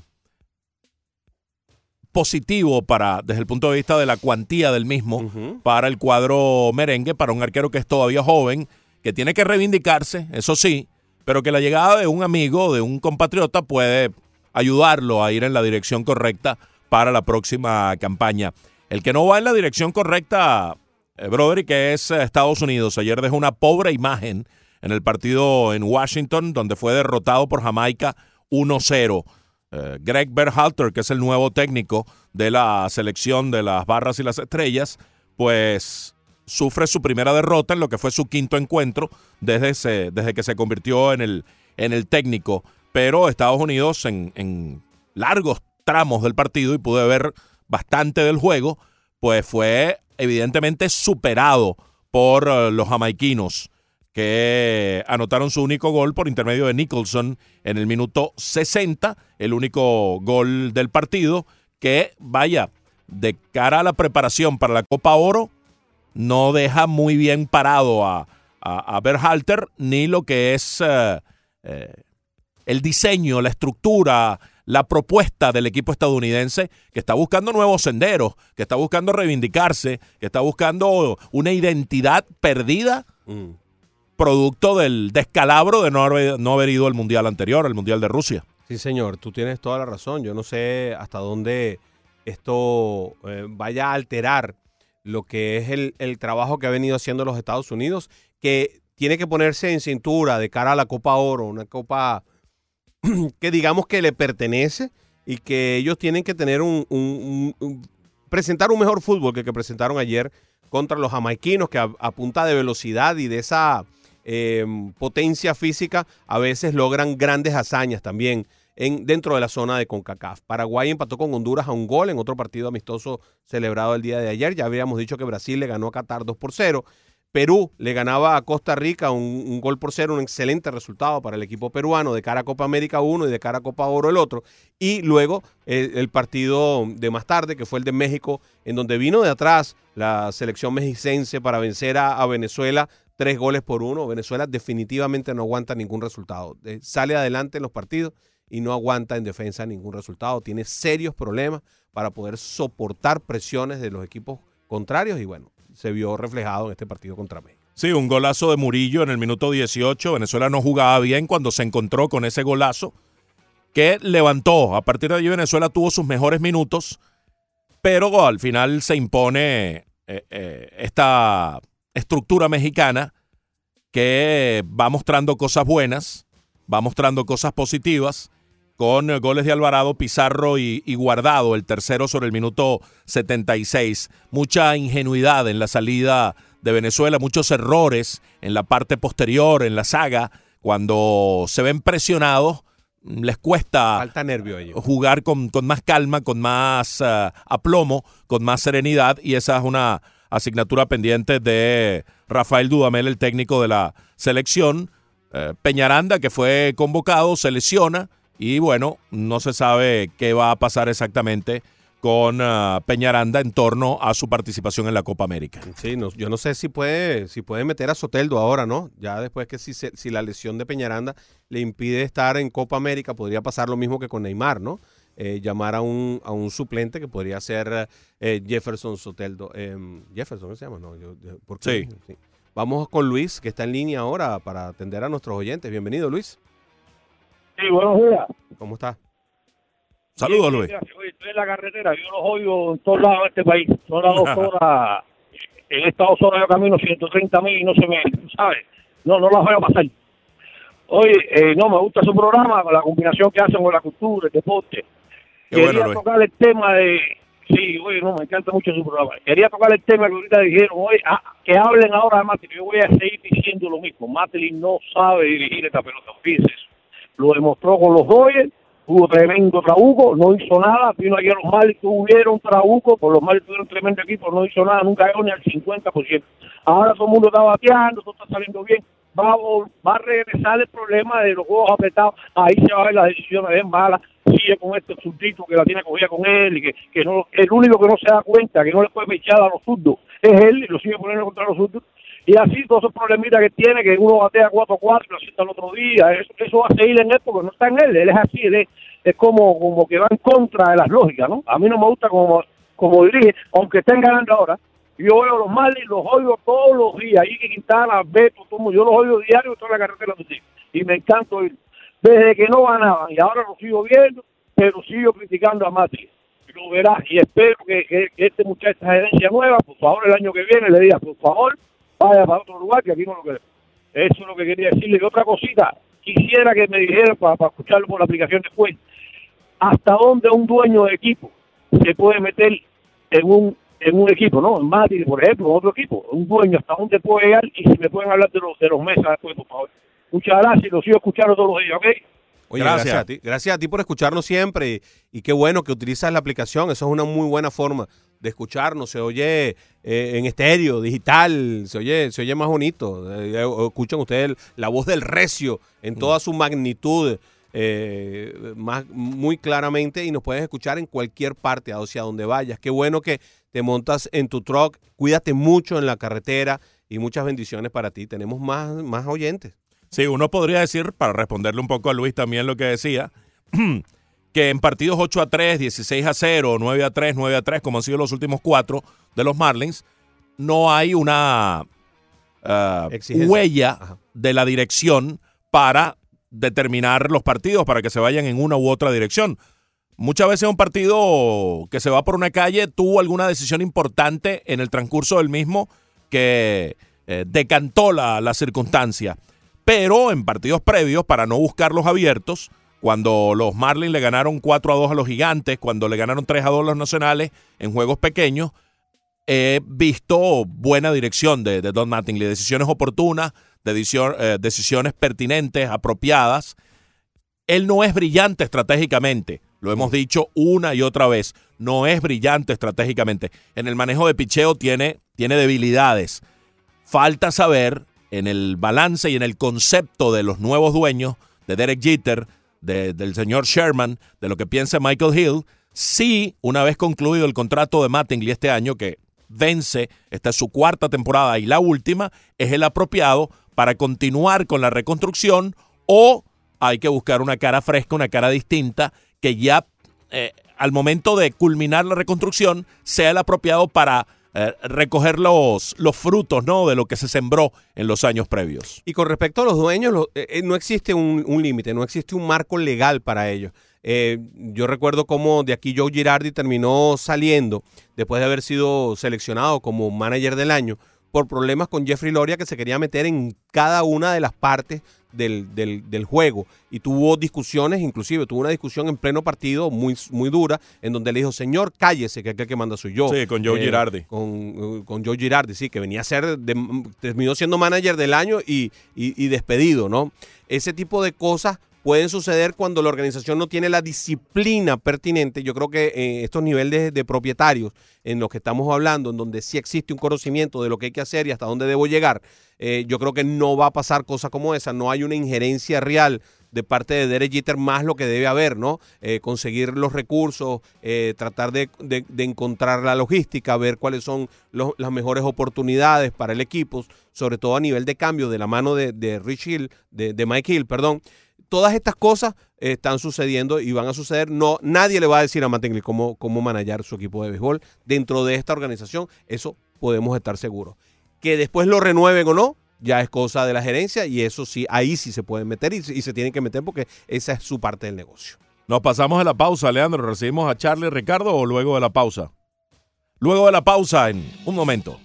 positivo para desde el punto de vista de la cuantía del mismo para el cuadro merengue, para un arquero que es todavía joven, que tiene que reivindicarse, eso sí, pero que la llegada de un amigo, de un compatriota, puede ayudarlo a ir en la dirección correcta para la próxima campaña. El que no va en la dirección correcta, eh, Broderick, es eh, Estados Unidos. Ayer dejó una pobre imagen en el partido en Washington, donde fue derrotado por Jamaica 1-0. Eh, Greg Berhalter, que es el nuevo técnico de la selección de las barras y las estrellas, pues sufre su primera derrota en lo que fue su quinto encuentro desde, se- desde que se convirtió en el, en el técnico. Pero Estados Unidos en, en largos tramos del partido y pude ver bastante del juego, pues fue evidentemente superado por eh, los jamaiquinos que anotaron su único gol por intermedio de Nicholson en el minuto 60, el único gol del partido, que vaya, de cara a la preparación para la Copa Oro, no deja muy bien parado a, a, a Berhalter, ni lo que es eh, eh, el diseño, la estructura, la propuesta del equipo estadounidense que está buscando nuevos senderos, que está buscando reivindicarse, que está buscando una identidad perdida Mm. Producto del descalabro de no haber, no haber ido al mundial anterior, al mundial de Rusia. Sí, señor, tú tienes toda la razón. Yo no sé hasta dónde esto eh, vaya a alterar lo que es el, el trabajo que ha venido haciendo los Estados Unidos, que tiene que ponerse en cintura de cara a la Copa Oro, una copa que digamos que le pertenece y que ellos tienen que tener un, presentar un mejor fútbol que que presentaron ayer contra los jamaiquinos, que a, a punta de velocidad y de esa eh, potencia física a veces logran grandes hazañas también en, dentro de la zona de CONCACAF. Paraguay empató con Honduras a un gol en otro partido amistoso celebrado el día de ayer. Ya habíamos dicho que Brasil le ganó a Qatar 2 por 0. Perú le ganaba a Costa Rica un, un gol por cero, un excelente resultado para el equipo peruano de cara a Copa América uno y de cara a Copa Oro el otro. Y luego el partido de más tarde, que fue el de México, en donde vino de atrás la selección mexicense para vencer a Venezuela tres goles por uno. Venezuela definitivamente no aguanta ningún resultado. Eh, sale adelante en los partidos y no aguanta en defensa ningún resultado. Tiene serios problemas para poder soportar presiones de los equipos contrarios y bueno, se vio reflejado en este partido contra México. Sí, un golazo de Murillo en el minuto 18. Venezuela no jugaba bien cuando se encontró con ese golazo que levantó. A partir de allí Venezuela tuvo sus mejores minutos, pero al final se impone eh, eh, esta estructura mexicana que va mostrando cosas buenas, va mostrando cosas positivas, con goles de Alvarado, Pizarro y, y Guardado, el tercero sobre el minuto 76. Mucha ingenuidad en la salida de Venezuela, muchos errores en la parte posterior, en la saga, cuando se ven presionados, les cuesta Falta nervio jugar con, con más calma, con más eh, aplomo, con más serenidad y esa es una asignatura pendiente de Rafael Dudamel, el técnico de la selección. Eh, Peñaranda, que fue convocado, se lesiona y bueno, no se sabe qué va a pasar exactamente con eh, Peñaranda en torno a su participación en la Copa América. Sí, no- yo no sé si puede, si puede meter a Soteldo ahora, ¿no? Ya después que si, si la lesión de Peñaranda le impide estar en Copa América, podría pasar lo mismo que con Neymar, ¿no? Eh, llamar a un, a un suplente que podría ser eh, Jefferson Soteldo. Em, Jefferson, ¿qué se llama? No, yo, yo- ¿por qué? Sí. Vamos con Luis, que está en línea ahora para atender a nuestros oyentes. Bienvenido, Luis. Sí, buenos días. ¿Cómo está? Saludos, Bien, Luis. gracias. Oye, estoy en la carretera, yo los oigo en todos lados de este país. Son las dos horas, en estas dos horas yo camino 130 mil y no se me, ¿sabes? No, no las voy a pasar. Oye, eh, no, me gusta su programa, con la combinación que hacen con la cultura, el deporte. Quería bueno, tocar el tema de... Sí, oye, no, me encanta mucho su programa. Quería tocar el tema que ahorita dijeron, oye, ah, que hablen ahora de Matlin. Yo voy a seguir diciendo lo mismo. Matlin no sabe dirigir esta pelota, fíjense eso. Lo demostró con los Dodgers, hubo tremendo trabuco, no hizo nada, vino ayer los Marlins, tuvieron trabuco, por los Marlins tuvieron tremendo equipo, no hizo nada, nunca llegó ni al 50%. Ahora todo el mundo está bateando, todo está saliendo bien, va va a regresar el problema de los juegos apretados, ahí se va a ver las decisiones bien malas, sigue con este subtito que la tiene cogida con él, y que, que no, el único que no se da cuenta que no le puede pichar a los zurdos es él, y lo sigue poniendo contra los zurdos, y así todos esos problemitas que tiene, que uno batea 4-4 y lo sienta el otro día, eso, eso va a seguir en él porque no está en él, él es así, él es, es como, como que va en contra de las lógicas, ¿no? A mí no me gusta como, como dirige, aunque estén ganando ahora, yo veo los Marlins, los oigo todos los días, y Quintana, Beto, todo, yo los oigo diario, en la carretera de y me encanta oír. Desde que no ganaban, y ahora lo sigo viendo, pero sigo criticando a Mati. Lo verás, y espero que, que- que este muchacho, esta gerencia nueva, por favor, el año que viene le diga, por favor, vaya para otro lugar, que aquí no lo queremos. Eso es lo que quería decirle. Y otra cosita, quisiera que me dijeran, para, para escucharlo por la aplicación después, hasta dónde un dueño de equipo se puede meter en un en un equipo, ¿no? En Mati, por ejemplo, en otro equipo, un dueño, hasta dónde puede llegar y si me pueden hablar de los, de los mesas después, por favor. Muchas gracias y los sigo escuchando todos los días, ¿ok? Oye, Gracias. gracias. a ti. Gracias a ti por escucharnos siempre y, y qué bueno que utilizas la aplicación. Eso es una muy buena forma de escucharnos. Se oye eh, en estéreo, digital, se oye, se oye más bonito. Eh, eh, escuchan ustedes la voz del recio en toda su magnitud. eh, más muy claramente y nos puedes escuchar en cualquier parte hacia donde vayas. Qué bueno que te montas en tu truck. Cuídate mucho en la carretera y muchas bendiciones para ti. Tenemos más, más oyentes. Sí, uno podría decir, para responderle un poco a Luis también lo que decía, que en partidos 8 a 3, 16 a 0, 9 a 3, 9 a 3, como han sido los últimos cuatro de los Marlins, no hay una ah, huella Ajá. de la dirección para determinar los partidos, para que se vayan en una u otra dirección. Muchas veces un partido que se va por una calle tuvo alguna decisión importante en el transcurso del mismo que eh, decantó la, la circunstancia. Pero en partidos previos, para no buscar los abiertos, cuando los Marlins le ganaron 4 a 2 a los Gigantes, cuando le ganaron 3 a 2 a los Nacionales en juegos pequeños, he visto buena dirección de, de Don Mattingly, decisiones oportunas, eh, decisiones pertinentes, apropiadas. Él no es brillante estratégicamente, lo hemos dicho una y otra vez, no es brillante estratégicamente. En el manejo de picheo tiene, tiene debilidades. Falta saber en el balance y en el concepto de los nuevos dueños, de Derek Jeter, de- del señor Sherman, de lo que piensa Michael Hill, si una vez concluido el contrato de Mattingly este año, que vence, esta es su cuarta temporada y la última, es el apropiado para continuar con la reconstrucción o hay que buscar una cara fresca, una cara distinta, que ya eh, al momento de culminar la reconstrucción sea el apropiado para eh, recoger los, los frutos ¿no? de lo que se sembró en los años previos. Y con respecto a los dueños, eh, no existe un, un límite, no existe un marco legal para ellos. Yo recuerdo cómo de aquí Joe Girardi terminó saliendo después de haber sido seleccionado como manager del año por problemas con Jeffrey Loria que se quería meter en cada una de las partes del, del- del juego y tuvo discusiones, inclusive tuvo una discusión en pleno partido muy, muy dura en donde le dijo, señor, cállese, que aquel que manda soy yo. Sí, con Joe Girardi. Con, eh, con Joe Girardi, sí, que venía a ser, de- terminó siendo manager del año y, y- y despedido, ¿no? Ese tipo de cosas pueden suceder cuando la organización no tiene la disciplina pertinente. Yo creo que eh, estos niveles de propietarios en los que estamos hablando, en donde sí existe un conocimiento de lo que hay que hacer y hasta dónde debo llegar, eh, yo creo que no va a pasar cosa como esa. No hay una injerencia real de parte de Derek Jeter más lo que debe haber, ¿no? Eh, conseguir los recursos, eh, tratar de, encontrar la logística, ver cuáles son las mejores oportunidades para el equipo, sobre todo a nivel de cambio de la mano de, de Rich Hill, de Mike Hill, perdón. Todas estas cosas eh, están sucediendo y van a suceder. No, nadie le va a decir a Mattingly cómo, cómo manejar su equipo de béisbol dentro de esta organización. Eso podemos estar seguros. Que después lo renueven o no, ya es cosa de la gerencia y eso sí, ahí sí se pueden meter y, y se tienen que meter porque esa es su parte del negocio. Nos pasamos a la pausa, Leandro. ¿Recibimos a Charlie Ricardo o luego de la pausa? Luego de la pausa, en un momento.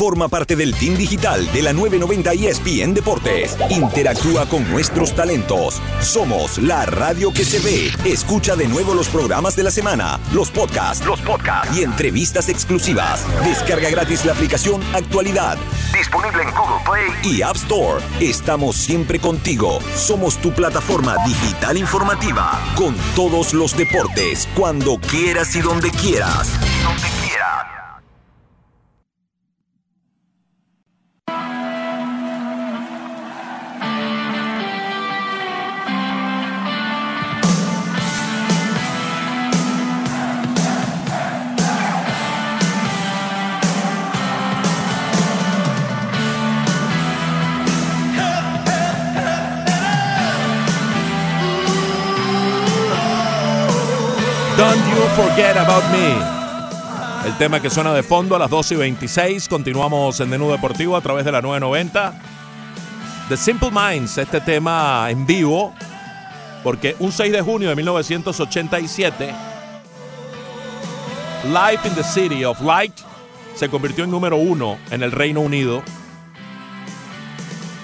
Forma parte del team digital de la 990 ESPN Deportes. Interactúa con nuestros talentos. Somos la radio que se ve. Escucha de nuevo los programas de la semana, los podcasts, los podcasts y entrevistas exclusivas. Descarga gratis la aplicación Actualidad. Disponible en Google Play y App Store. Estamos siempre contigo. Somos tu plataforma digital informativa con todos los deportes, cuando quieras y donde quieras. Donde quieras. Forget About Me. El tema que suena de fondo a las 12 y 26. Continuamos en Menú Deportivo a través de la 990. The Simple Minds, este tema en vivo, porque un 6 de junio de 1987, Life in the City of Light se convirtió en número uno en el Reino Unido.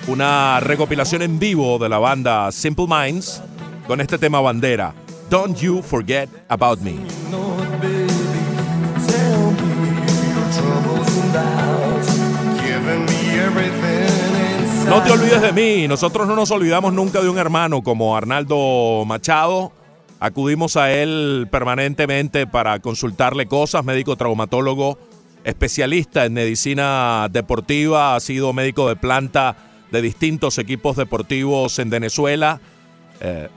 Una recopilación en vivo de la banda Simple Minds con este tema bandera. Don't You Forget About Me. No te olvides de mí. Nosotros no nos olvidamos nunca de un hermano como Arnaldo Machado. Acudimos a él permanentemente para consultarle cosas, médico traumatólogo, especialista en medicina deportiva, ha sido médico de planta de distintos equipos deportivos en Venezuela, eh,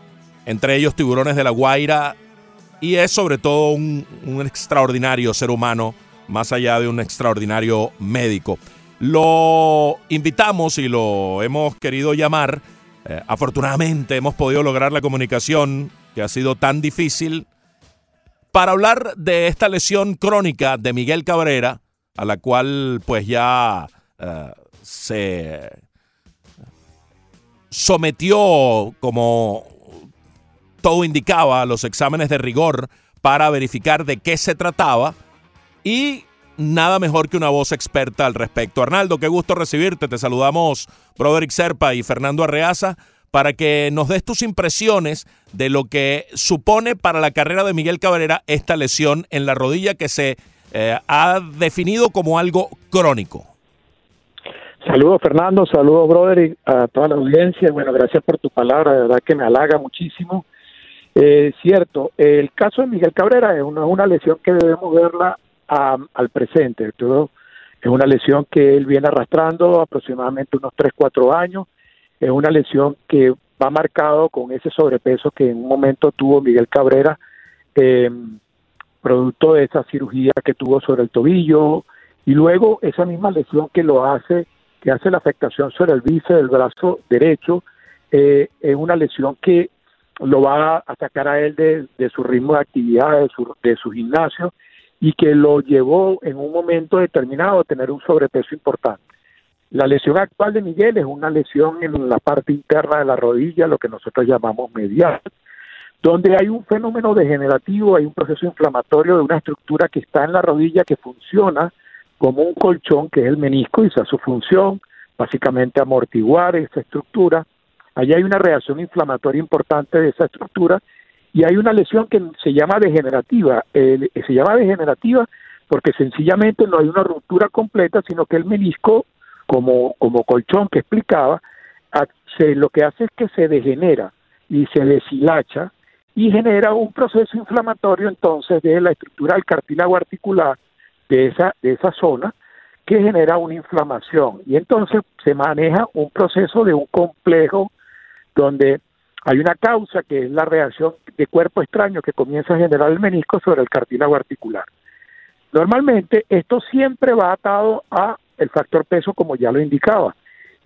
entre ellos Tiburones de la Guaira, y es sobre todo un, extraordinario ser humano, más allá de un extraordinario médico. Lo invitamos y lo hemos querido llamar. Eh, afortunadamente hemos podido lograr la comunicación que ha sido tan difícil para hablar de esta lesión crónica de Miguel Cabrera, a la cual pues ya eh, se sometió como todo indicaba los exámenes de rigor para verificar de qué se trataba y nada mejor que una voz experta al respecto. Arnaldo, qué gusto recibirte. Te saludamos Broderick Serpa y Fernando Arreaza para que nos des tus impresiones de lo que supone para la carrera de Miguel Cabrera esta lesión en la rodilla que se eh, ha definido como algo crónico. Saludos Fernando, saludos y a toda la audiencia. Bueno, gracias por tu palabra, de verdad que me halaga muchísimo. Eh, cierto, el caso de Miguel Cabrera es una, lesión que debemos verla al presente. Es una lesión que él viene arrastrando aproximadamente unos 3, 4 años. Es una lesión que va marcado con ese sobrepeso que en un momento tuvo Miguel Cabrera, eh, producto de esa cirugía que tuvo sobre el tobillo, y luego esa misma lesión que lo hace, que hace la afectación sobre el bíceps del brazo derecho, eh, es una lesión que lo va a sacar a él de, de su ritmo de actividad, de su, de su gimnasio, y que lo llevó en un momento determinado a tener un sobrepeso importante. La lesión actual de Miguel es una lesión en la parte interna de la rodilla, lo que nosotros llamamos medial, donde hay un fenómeno degenerativo, hay un proceso inflamatorio de una estructura que está en la rodilla que funciona como un colchón, que es el menisco, y esa es su función, básicamente amortiguar esa estructura. Allí hay una reacción inflamatoria importante de esa estructura y hay una lesión que se llama degenerativa. El- se llama degenerativa porque sencillamente no hay una ruptura completa, sino que el menisco, como, como colchón que explicaba, lo que hace es que se degenera y se deshilacha y genera un proceso inflamatorio entonces de la estructura del cartílago articular de esa, de esa zona que genera una inflamación y entonces se maneja un proceso de un complejo donde hay una causa que es la reacción de cuerpo extraño que comienza a generar el menisco sobre el cartílago articular. Normalmente esto siempre va atado a el factor peso como ya lo indicaba.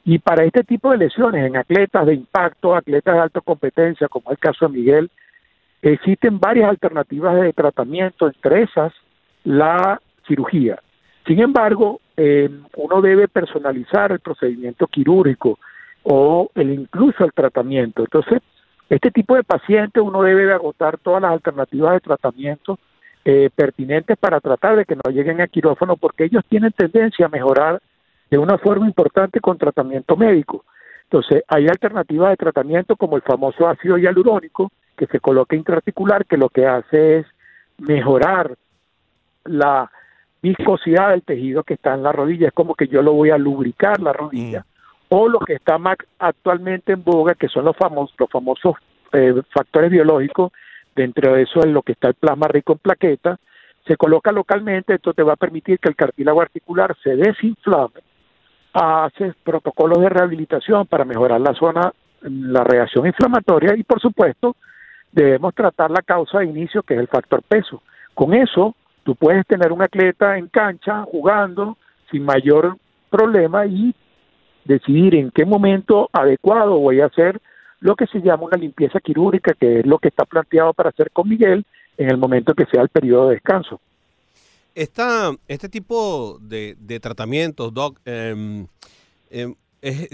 Y para este tipo de lesiones en atletas de impacto, atletas de alta competencia, como es el caso de Miguel, existen varias alternativas de tratamiento, entre esas la cirugía. Sin embargo, eh, uno debe personalizar el procedimiento quirúrgico o el incluso el tratamiento. Entonces, este tipo de paciente uno debe de agotar todas las alternativas de tratamiento eh, pertinentes para tratar de que no lleguen a quirófano porque ellos tienen tendencia a mejorar de una forma importante con tratamiento médico. Entonces, hay alternativas de tratamiento como el famoso ácido hialurónico que se coloca intraarticular que lo que hace es mejorar la viscosidad del tejido que está en la rodilla, es como que yo lo voy a lubricar la rodilla. O lo que está más actualmente en boga, que son los famosos, los famosos eh, factores biológicos, dentro de eso es lo que está el plasma rico en plaquetas, se coloca localmente, esto te va a permitir que el cartílago articular se desinflame, haces protocolos de rehabilitación para mejorar la zona, la reacción inflamatoria y por supuesto debemos tratar la causa de inicio que es el factor peso. Con eso tú puedes tener un atleta en cancha jugando sin mayor problema y decidir en qué momento adecuado voy a hacer lo que se llama una limpieza quirúrgica, que es lo que está planteado para hacer con Miguel en el momento que sea el periodo de descanso. Esta, este tipo de, de tratamientos, Doc, es-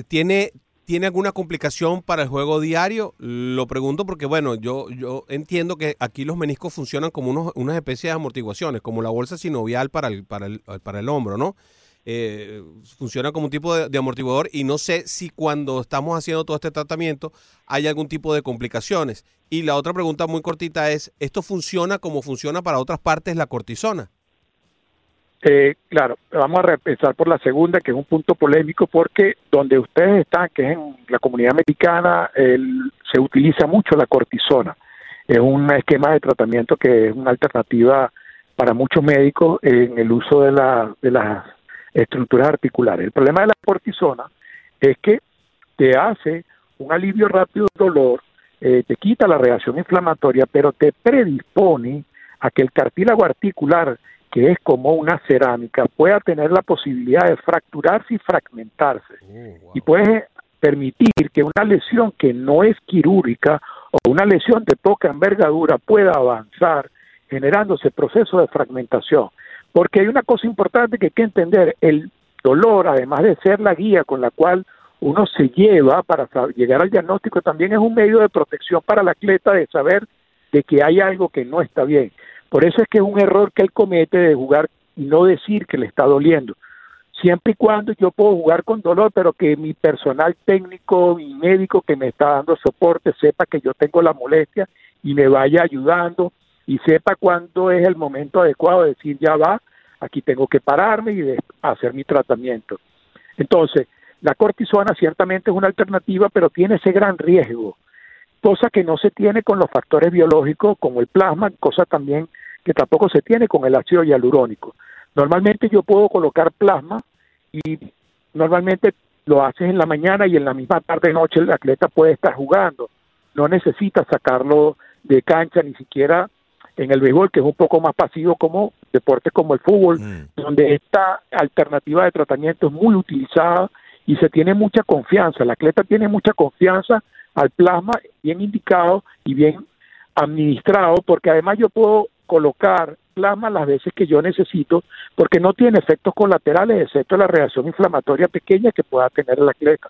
¿tiene, ¿tiene alguna complicación para el juego diario? Lo pregunto porque, bueno, yo, yo entiendo que aquí los meniscos funcionan como unos, unas especies de amortiguaciones, como la bolsa sinovial para el, para el, para el hombro, ¿no? Eh, funciona como un tipo de, amortiguador y no sé si cuando estamos haciendo todo este tratamiento hay algún tipo de complicaciones. Y la otra pregunta muy cortita es, ¿esto funciona como funciona para otras partes la cortisona? Eh, claro, vamos a empezar por la segunda, que es un punto polémico, porque donde ustedes están, que es en la comunidad americana, el- se utiliza mucho la cortisona. Es un esquema de tratamiento que es una alternativa para muchos médicos en el uso de, la, de las estructuras articulares. El problema de la cortisona es que te hace un alivio rápido del dolor, eh, te quita la reacción inflamatoria, pero te predispone a que el cartílago articular, que es como una cerámica, pueda tener la posibilidad de fracturarse y fragmentarse. Y puede permitir que una lesión que no es quirúrgica o una lesión de poca envergadura pueda avanzar generándose proceso de fragmentación. Porque hay una cosa importante que hay que entender, el dolor, además de ser la guía con la cual uno se lleva para llegar al diagnóstico, también es un medio de protección para el atleta de saber de que hay algo que no está bien. Por eso es que es un error que él comete de jugar y no decir que le está doliendo. Siempre y cuando yo puedo jugar con dolor, pero que mi personal técnico, mi médico que me está dando soporte, sepa que yo tengo la molestia y me vaya ayudando y sepa cuándo es el momento adecuado de decir ya va, aquí tengo que pararme y de hacer mi tratamiento. Entonces, la cortisona ciertamente es una alternativa, pero tiene ese gran riesgo, cosa que no se tiene con los factores biológicos como el plasma, cosa también que tampoco se tiene con el ácido hialurónico. Normalmente yo puedo colocar plasma y normalmente lo haces en la mañana y en la misma tarde noche el atleta puede estar jugando. No necesita sacarlo de cancha ni siquiera en el béisbol, que es un poco más pasivo como deportes como el fútbol, donde esta alternativa de tratamiento es muy utilizada y se tiene mucha confianza. El atleta tiene mucha confianza al plasma bien indicado y bien administrado, porque además yo puedo colocar plasma las veces que yo necesito, porque no tiene efectos colaterales, excepto la reacción inflamatoria pequeña que pueda tener el atleta.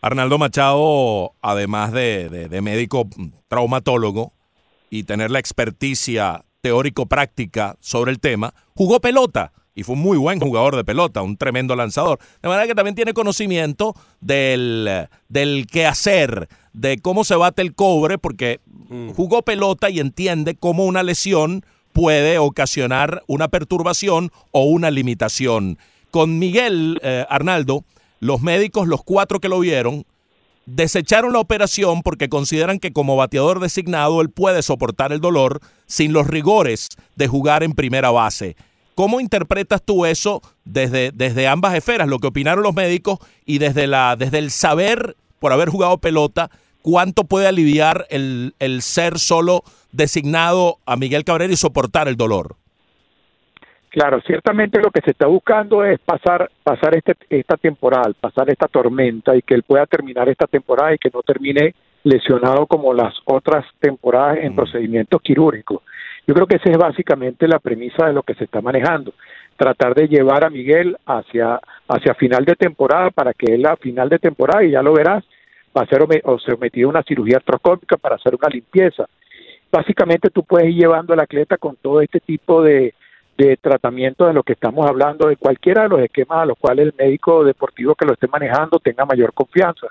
Arnaldo Machado, además de, de- de médico traumatólogo y tener la experticia teórico-práctica sobre el tema, jugó pelota y fue un muy buen jugador de pelota, un tremendo lanzador. De manera que también tiene conocimiento del, del quehacer, de cómo se bate el cobre, porque jugó pelota y entiende cómo una lesión puede ocasionar una perturbación o una limitación. Con Miguel eh, Arnaldo, los médicos, los cuatro que lo vieron, desecharon la operación porque consideran que como bateador designado él puede soportar el dolor sin los rigores de jugar en primera base. ¿Cómo interpretas tú eso desde, desde ambas esferas, lo que opinaron los médicos y desde, la, desde el saber por haber jugado pelota, cuánto puede aliviar el, el ser solo designado a Miguel Cabrera y soportar el dolor? Claro, ciertamente lo que se está buscando es pasar pasar este, esta temporada, pasar esta tormenta y que él pueda terminar esta temporada y que no termine lesionado como las otras temporadas en procedimientos quirúrgicos. Yo creo que esa es básicamente la premisa de lo que se está manejando, tratar de llevar a Miguel hacia hacia final de temporada para que él a final de temporada y ya lo verás va a ser o sometido a una cirugía artroscópica para hacer una limpieza. Básicamente tú puedes ir llevando al atleta con todo este tipo de, de tratamiento de lo que estamos hablando, de cualquiera de los esquemas a los cuales el médico deportivo que lo esté manejando tenga mayor confianza.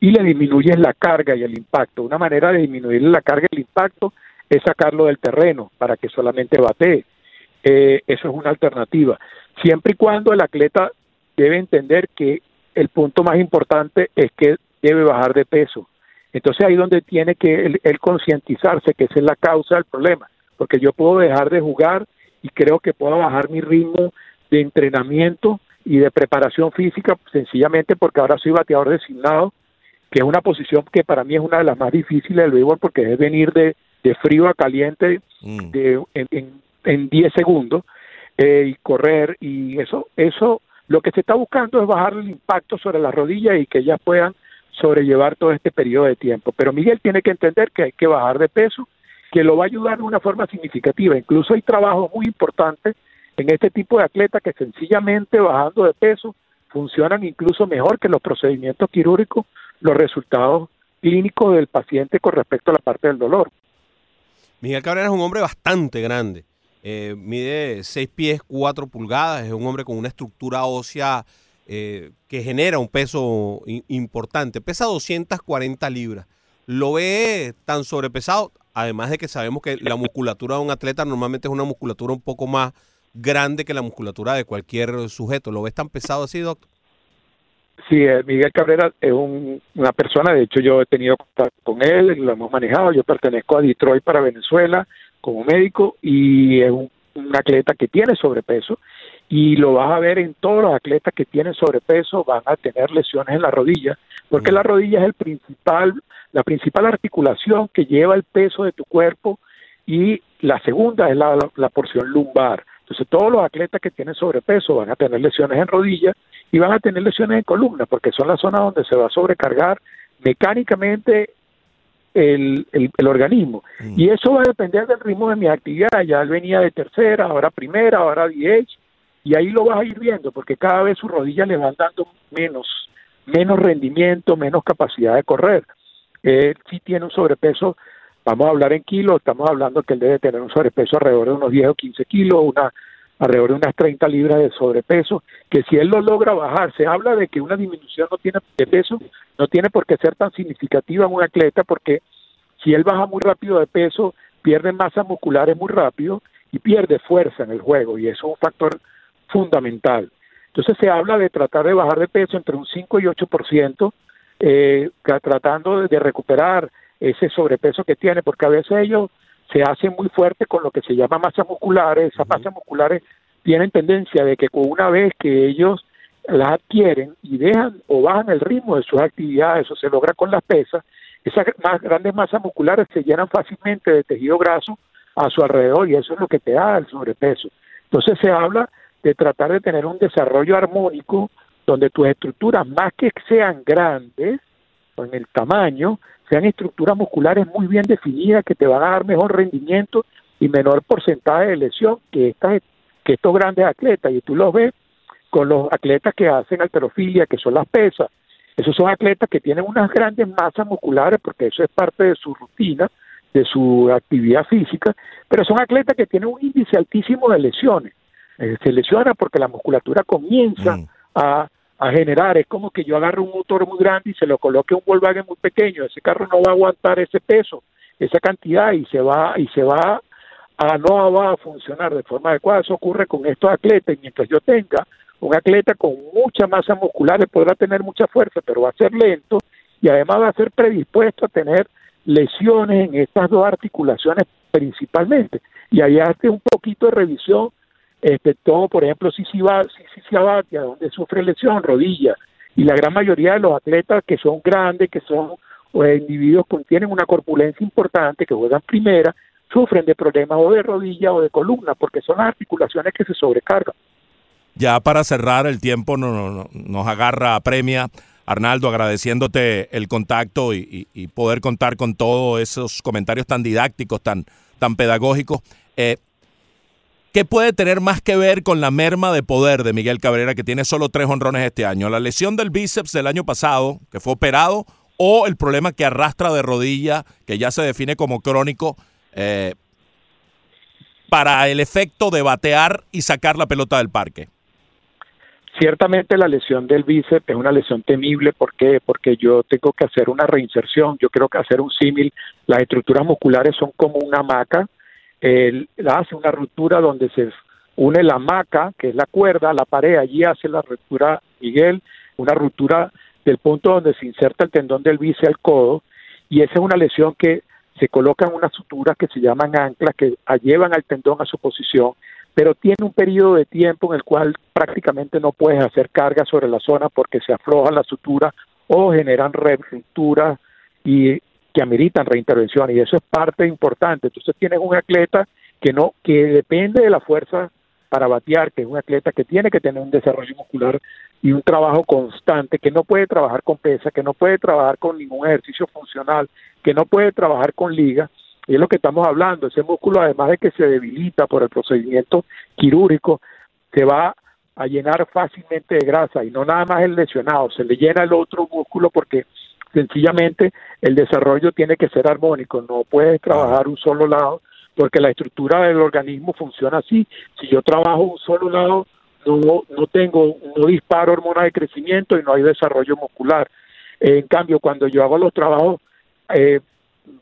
Y le disminuyes la carga y el impacto. Una manera de disminuir la carga y el impacto es sacarlo del terreno para que solamente batee. Eh, eso es una alternativa. Siempre y cuando el atleta debe entender que el punto más importante es que debe bajar de peso. Entonces ahí donde tiene que él, concientizarse que esa es la causa del problema, porque yo puedo dejar de jugar y creo que puedo bajar mi ritmo de entrenamiento y de preparación física sencillamente porque ahora soy bateador designado, que es una posición que para mí es una de las más difíciles del béisbol porque es venir de, de frío a caliente de, en, en, en 10 segundos eh, y correr y eso, eso lo que se está buscando es bajar el impacto sobre las rodillas y que ellas puedan sobrellevar todo este periodo de tiempo. Pero Miguel tiene que entender que hay que bajar de peso, que lo va a ayudar de una forma significativa. Incluso hay trabajos muy importantes en este tipo de atletas que sencillamente bajando de peso funcionan incluso mejor que los procedimientos quirúrgicos, los resultados clínicos del paciente con respecto a la parte del dolor. Miguel Cabrera es un hombre bastante grande. Eh, mide 6 pies 4 pulgadas. Es un hombre con una estructura ósea eh, que genera un peso importante. Pesa 240 libras. Lo ve tan sobrepesado, además de que sabemos que la musculatura de un atleta normalmente es una musculatura un poco más grande que la musculatura de cualquier sujeto. ¿Lo ves tan pesado así, doctor? Sí, eh, Miguel Cabrera es un- una persona, de hecho yo he tenido contacto con él, lo hemos manejado, yo pertenezco a Detroit para Venezuela como médico y es un, un atleta que tiene sobrepeso y lo vas a ver en todos los atletas que tienen sobrepeso van a tener lesiones en la rodilla, porque la rodilla es el principal, la principal articulación que lleva el peso de tu cuerpo y la segunda es la, la porción lumbar. Entonces todos los atletas que tienen sobrepeso van a tener lesiones en rodillas y van a tener lesiones en columna, porque son las zonas donde se va a sobrecargar mecánicamente el, el, el organismo. Y eso va a depender del ritmo de mi actividad. Ya él venía de tercera, ahora primera, ahora DH, y ahí lo vas a ir viendo, porque cada vez sus rodillas le van dando menos, menos rendimiento, menos capacidad de correr. Él sí tiene un sobrepeso, vamos a hablar en kilos, estamos hablando que él debe tener un sobrepeso alrededor de unos 10 o 15 kilos, una alrededor de unas 30 libras de sobrepeso, que si él lo logra bajar, se habla de que una disminución no tiene de peso, no tiene por qué ser tan significativa en un atleta, porque si él baja muy rápido de peso, pierde masa musculares muy rápido y pierde fuerza en el juego, y eso es un factor fundamental. Entonces se habla de tratar de bajar de peso entre un 5 y 8%, eh, tratando de, de recuperar ese sobrepeso que tiene, porque a veces ellos se hacen muy fuertes con lo que se llama masas musculares. Esas masas musculares tienen tendencia de que una vez que ellos las adquieren y dejan o bajan el ritmo de sus actividades, eso se logra con las pesas, esas más grandes masas musculares se llenan fácilmente de tejido graso a su alrededor y eso es lo que te da el sobrepeso. Entonces se habla de tratar de tener un desarrollo armónico donde tus estructuras, más que sean grandes o en el tamaño, sean estructuras musculares muy bien definidas que te van a dar mejor rendimiento y menor porcentaje de lesión que estas que estos grandes atletas y tú los ves con los atletas que hacen alterofilia, que son las pesas. Esos son atletas que tienen unas grandes masas musculares porque eso es parte de su rutina, de su actividad física, pero son atletas que tienen un índice altísimo de lesiones. Eh, se lesiona porque la musculatura comienza Mm. a, a generar, es como que yo agarro un motor muy grande y se lo coloque a un Volkswagen muy pequeño, ese carro no va a aguantar ese peso, esa cantidad y se va y se va a no va a funcionar de forma adecuada. Eso ocurre con estos atletas y mientras yo tenga un atleta con mucha masa muscular podrá tener mucha fuerza, pero va a ser lento y además va a ser predispuesto a tener lesiones en estas dos articulaciones principalmente. Y ahí hace un poquito de revisión, este, todo, por ejemplo, si si va, si, si, si Abatia, donde sufre lesión, rodilla, y la gran mayoría de los atletas que son grandes, que son o individuos que tienen una corpulencia importante, que juegan primera, sufren de problemas o de rodilla o de columna, porque son las articulaciones que se sobrecargan. Ya para cerrar el tiempo no- no- no- nos agarra premia. Arnaldo, agradeciéndote el contacto y, y- y poder contar con todos esos comentarios tan didácticos, tan, tan pedagógicos. Eh, ¿Qué puede tener más que ver con la merma de poder de Miguel Cabrera, que tiene solo tres honrones este año? ¿La lesión del bíceps del año pasado, que fue operado, o el problema que arrastra de rodilla, que ya se define como crónico, eh, para el efecto de batear y sacar la pelota del parque? Ciertamente la lesión del bíceps es una lesión temible, ¿por qué? Porque yo tengo que hacer una reinserción, yo creo que hacer un símil, las estructuras musculares son como una hamaca, hace una ruptura donde se une la hamaca, que es la cuerda, la pared, allí hace la ruptura Miguel, una ruptura del punto donde se inserta el tendón del bíceps al codo, y esa es una lesión que se colocan unas suturas que se llaman anclas que llevan al tendón a su posición, pero tiene un periodo de tiempo en el cual prácticamente no puedes hacer carga sobre la zona porque se afloja la sutura o generan rupturas y que ameritan reintervención y eso es parte importante. Entonces tienes un atleta que no que depende de la fuerza para batear, que es un atleta que tiene que tener un desarrollo muscular y un trabajo constante, que no puede trabajar con pesa, que no puede trabajar con ningún ejercicio funcional, que no puede trabajar con liga, y es lo que estamos hablando, ese músculo además de que se debilita por el procedimiento quirúrgico, se va a llenar fácilmente de grasa y no nada más el lesionado, se le llena el otro músculo porque sencillamente el desarrollo tiene que ser armónico, no puedes trabajar un solo lado porque la estructura del organismo funciona así. Si yo trabajo un solo lado, no, no tengo, no disparo hormonas de crecimiento y no hay desarrollo muscular. En cambio, cuando yo hago los trabajos eh,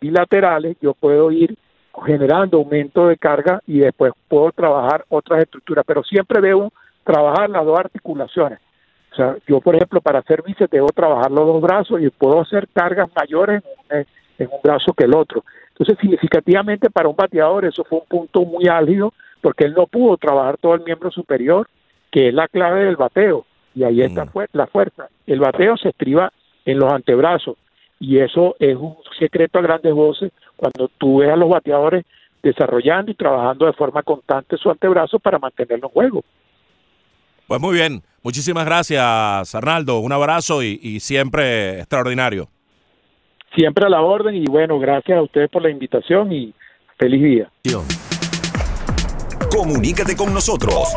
bilaterales, yo puedo ir generando aumento de carga y después puedo trabajar otras estructuras, pero siempre debo trabajar las dos articulaciones. O sea, yo, por ejemplo, para hacer bíceps debo trabajar los dos brazos y puedo hacer cargas mayores en un, en un brazo que el otro. Entonces, significativamente para un bateador eso fue un punto muy álgido porque él no pudo trabajar todo el miembro superior, que es la clave del bateo. Y ahí está fuer- la fuerza. El bateo se estriba en los antebrazos y eso es un secreto a grandes voces cuando tú ves a los bateadores desarrollando y trabajando de forma constante su antebrazo para mantenerlo en juego. Pues muy bien. Muchísimas gracias, Arnaldo. Un abrazo y, y siempre extraordinario. Siempre a la orden y bueno, gracias a ustedes por la invitación y feliz día. Comunícate con nosotros.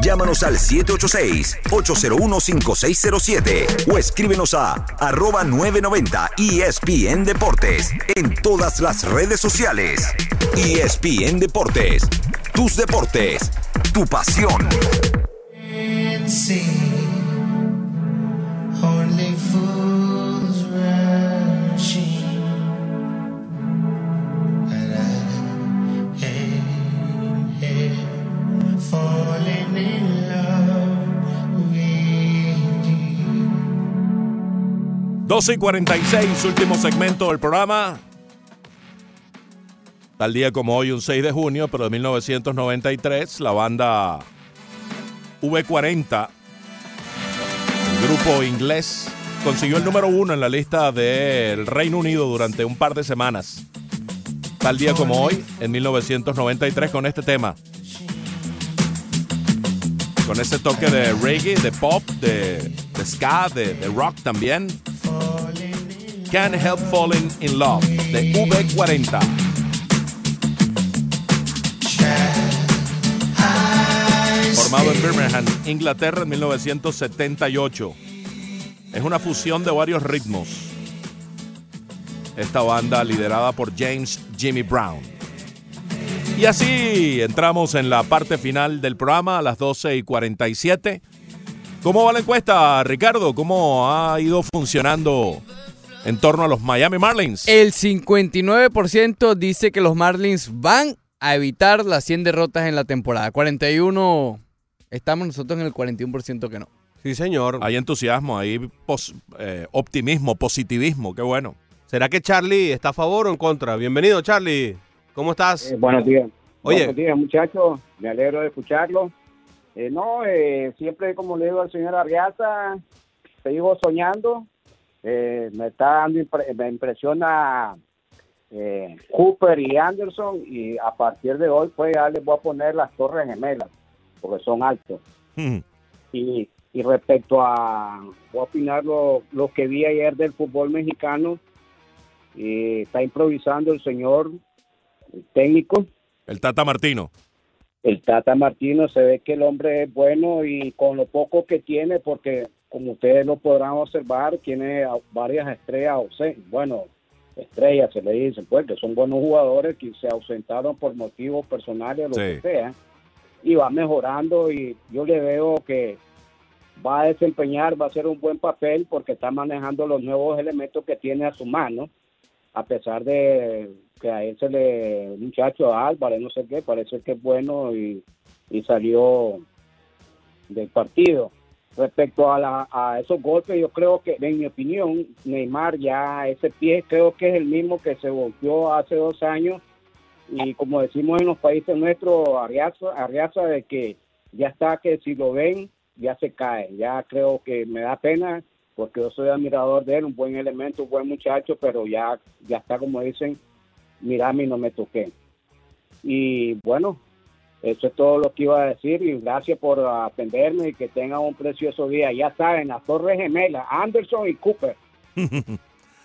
Llámanos al 786-801-5607 o escríbenos a arroba 990 ESPN Deportes en todas las redes sociales. ESPN Deportes, tus deportes, tu pasión. 12 y 46, último segmento del programa. Tal día como hoy, un 6 de junio, pero de 1993, la banda V40, el grupo inglés, consiguió el número uno en la lista del Reino Unido durante un par de semanas. Tal día como hoy, en 1993, con este tema. Con ese toque de reggae, de pop, de, ska, de rock también. Can't Help Falling in Love, de V40. En Birmingham, Inglaterra en 1978. Es una fusión de varios ritmos. Esta banda liderada por James Jimmy Brown. Y así entramos en la parte final del programa a las 12 y 47. ¿Cómo va la encuesta, Ricardo? ¿Cómo ha ido funcionando en torno a los Miami Marlins? El 59% dice que los Marlins van a evitar las 100 derrotas en la temporada. 41 estamos nosotros en el 41% que no. Sí, señor. Hay entusiasmo, hay pos- eh, optimismo, positivismo, qué bueno. ¿Será que Charlie está a favor o en contra? Bienvenido, Charlie. ¿Cómo estás? Eh, buenos días. Oye. Buenos días, muchachos. Me alegro de escucharlo. Eh, no, eh, siempre, como le digo al señor Arriaza, sigo soñando. Eh, me está dando, impre- me impresiona eh, Cooper y Anderson y a partir de hoy, pues ya les voy a poner las torres gemelas, porque son altos. Y, y respecto a, voy a opinar lo, lo que vi ayer del fútbol mexicano, eh, está improvisando el señor el técnico, El Tata Martino. el Tata Martino, se ve que el hombre es bueno y con lo poco que tiene, porque como ustedes lo podrán observar, tiene varias estrellas, bueno, estrellas se le dicen, pues que son buenos jugadores que se ausentaron por motivos personales, lo Sí. que sea, y va mejorando y yo le veo que va a desempeñar, va a hacer un buen papel porque está manejando los nuevos elementos que tiene a su mano, a pesar de que a él se le, muchacho Álvarez, no sé qué, parece que es bueno y, y salió del partido. Respecto a, la, a esos golpes, yo creo que, en mi opinión, Neymar ya ese pie creo que es el mismo que se golpeó hace dos años y como decimos en los países nuestros, Arriaza, Arriaza de que ya está que si lo ven ya se cae. Ya creo que me da pena porque yo soy admirador de él, un buen elemento, un buen muchacho, pero ya, ya está como dicen, mirame y no me toqué. Y bueno, eso es todo lo que iba a decir y gracias por atenderme y que tengan un precioso día. Ya saben, las Torres Gemelas, Anderson y Cooper.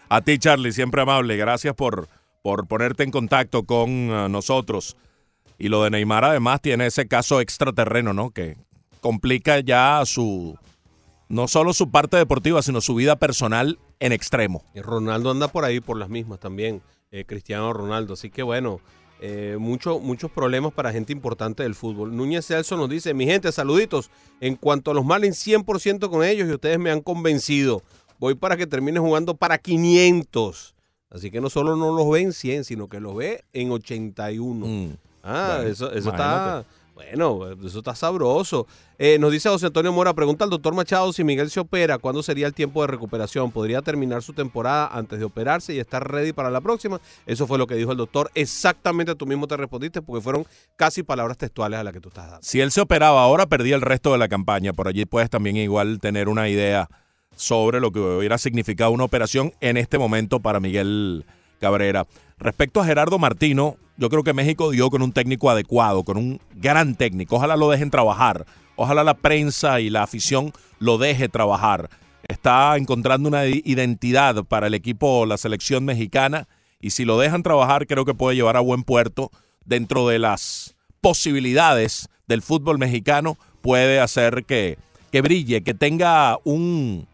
A ti, Charlie, siempre amable. Gracias por, por ponerte en contacto con eh, nosotros. Y lo de Neymar, además, tiene ese caso extraterreno, ¿no? Que complica ya su. No solo su parte deportiva, sino su vida personal en extremo. Y Ronaldo anda por ahí por las mismas también, eh, Cristiano Ronaldo. Así que bueno, eh, mucho- muchos problemas para gente importante del fútbol. Núñez Celso nos dice, mi gente, saluditos. En cuanto a los Marlins, 100% con ellos y ustedes me han convencido. Voy para que termine jugando para 500. Así que no solo no los ve en 100, sino que los ve en 81. Ah, Bueno, eso, eso está... Bueno, eso está sabroso. Eh, nos dice José Antonio Mora, pregunta al doctor Machado si Miguel se opera, ¿cuándo sería el tiempo de recuperación? ¿Podría terminar su temporada antes de operarse y estar ready para la próxima? Eso fue lo que dijo el doctor. Exactamente tú mismo te respondiste porque fueron casi palabras textuales a las que tú estás dando. Si él se operaba ahora, perdía el resto de la campaña. Por allí puedes también igual tener una idea sobre lo que hubiera significado una operación en este momento para Miguel Cabrera. Respecto a Gerardo Martino, yo creo que México dio con un técnico adecuado, con un gran técnico. Ojalá lo dejen trabajar. Ojalá la prensa y la afición lo deje trabajar. Está encontrando una identidad para el equipo, la selección mexicana, y si lo dejan trabajar, creo que puede llevar a buen puerto dentro de las posibilidades del fútbol mexicano, puede hacer que, que brille, que tenga un,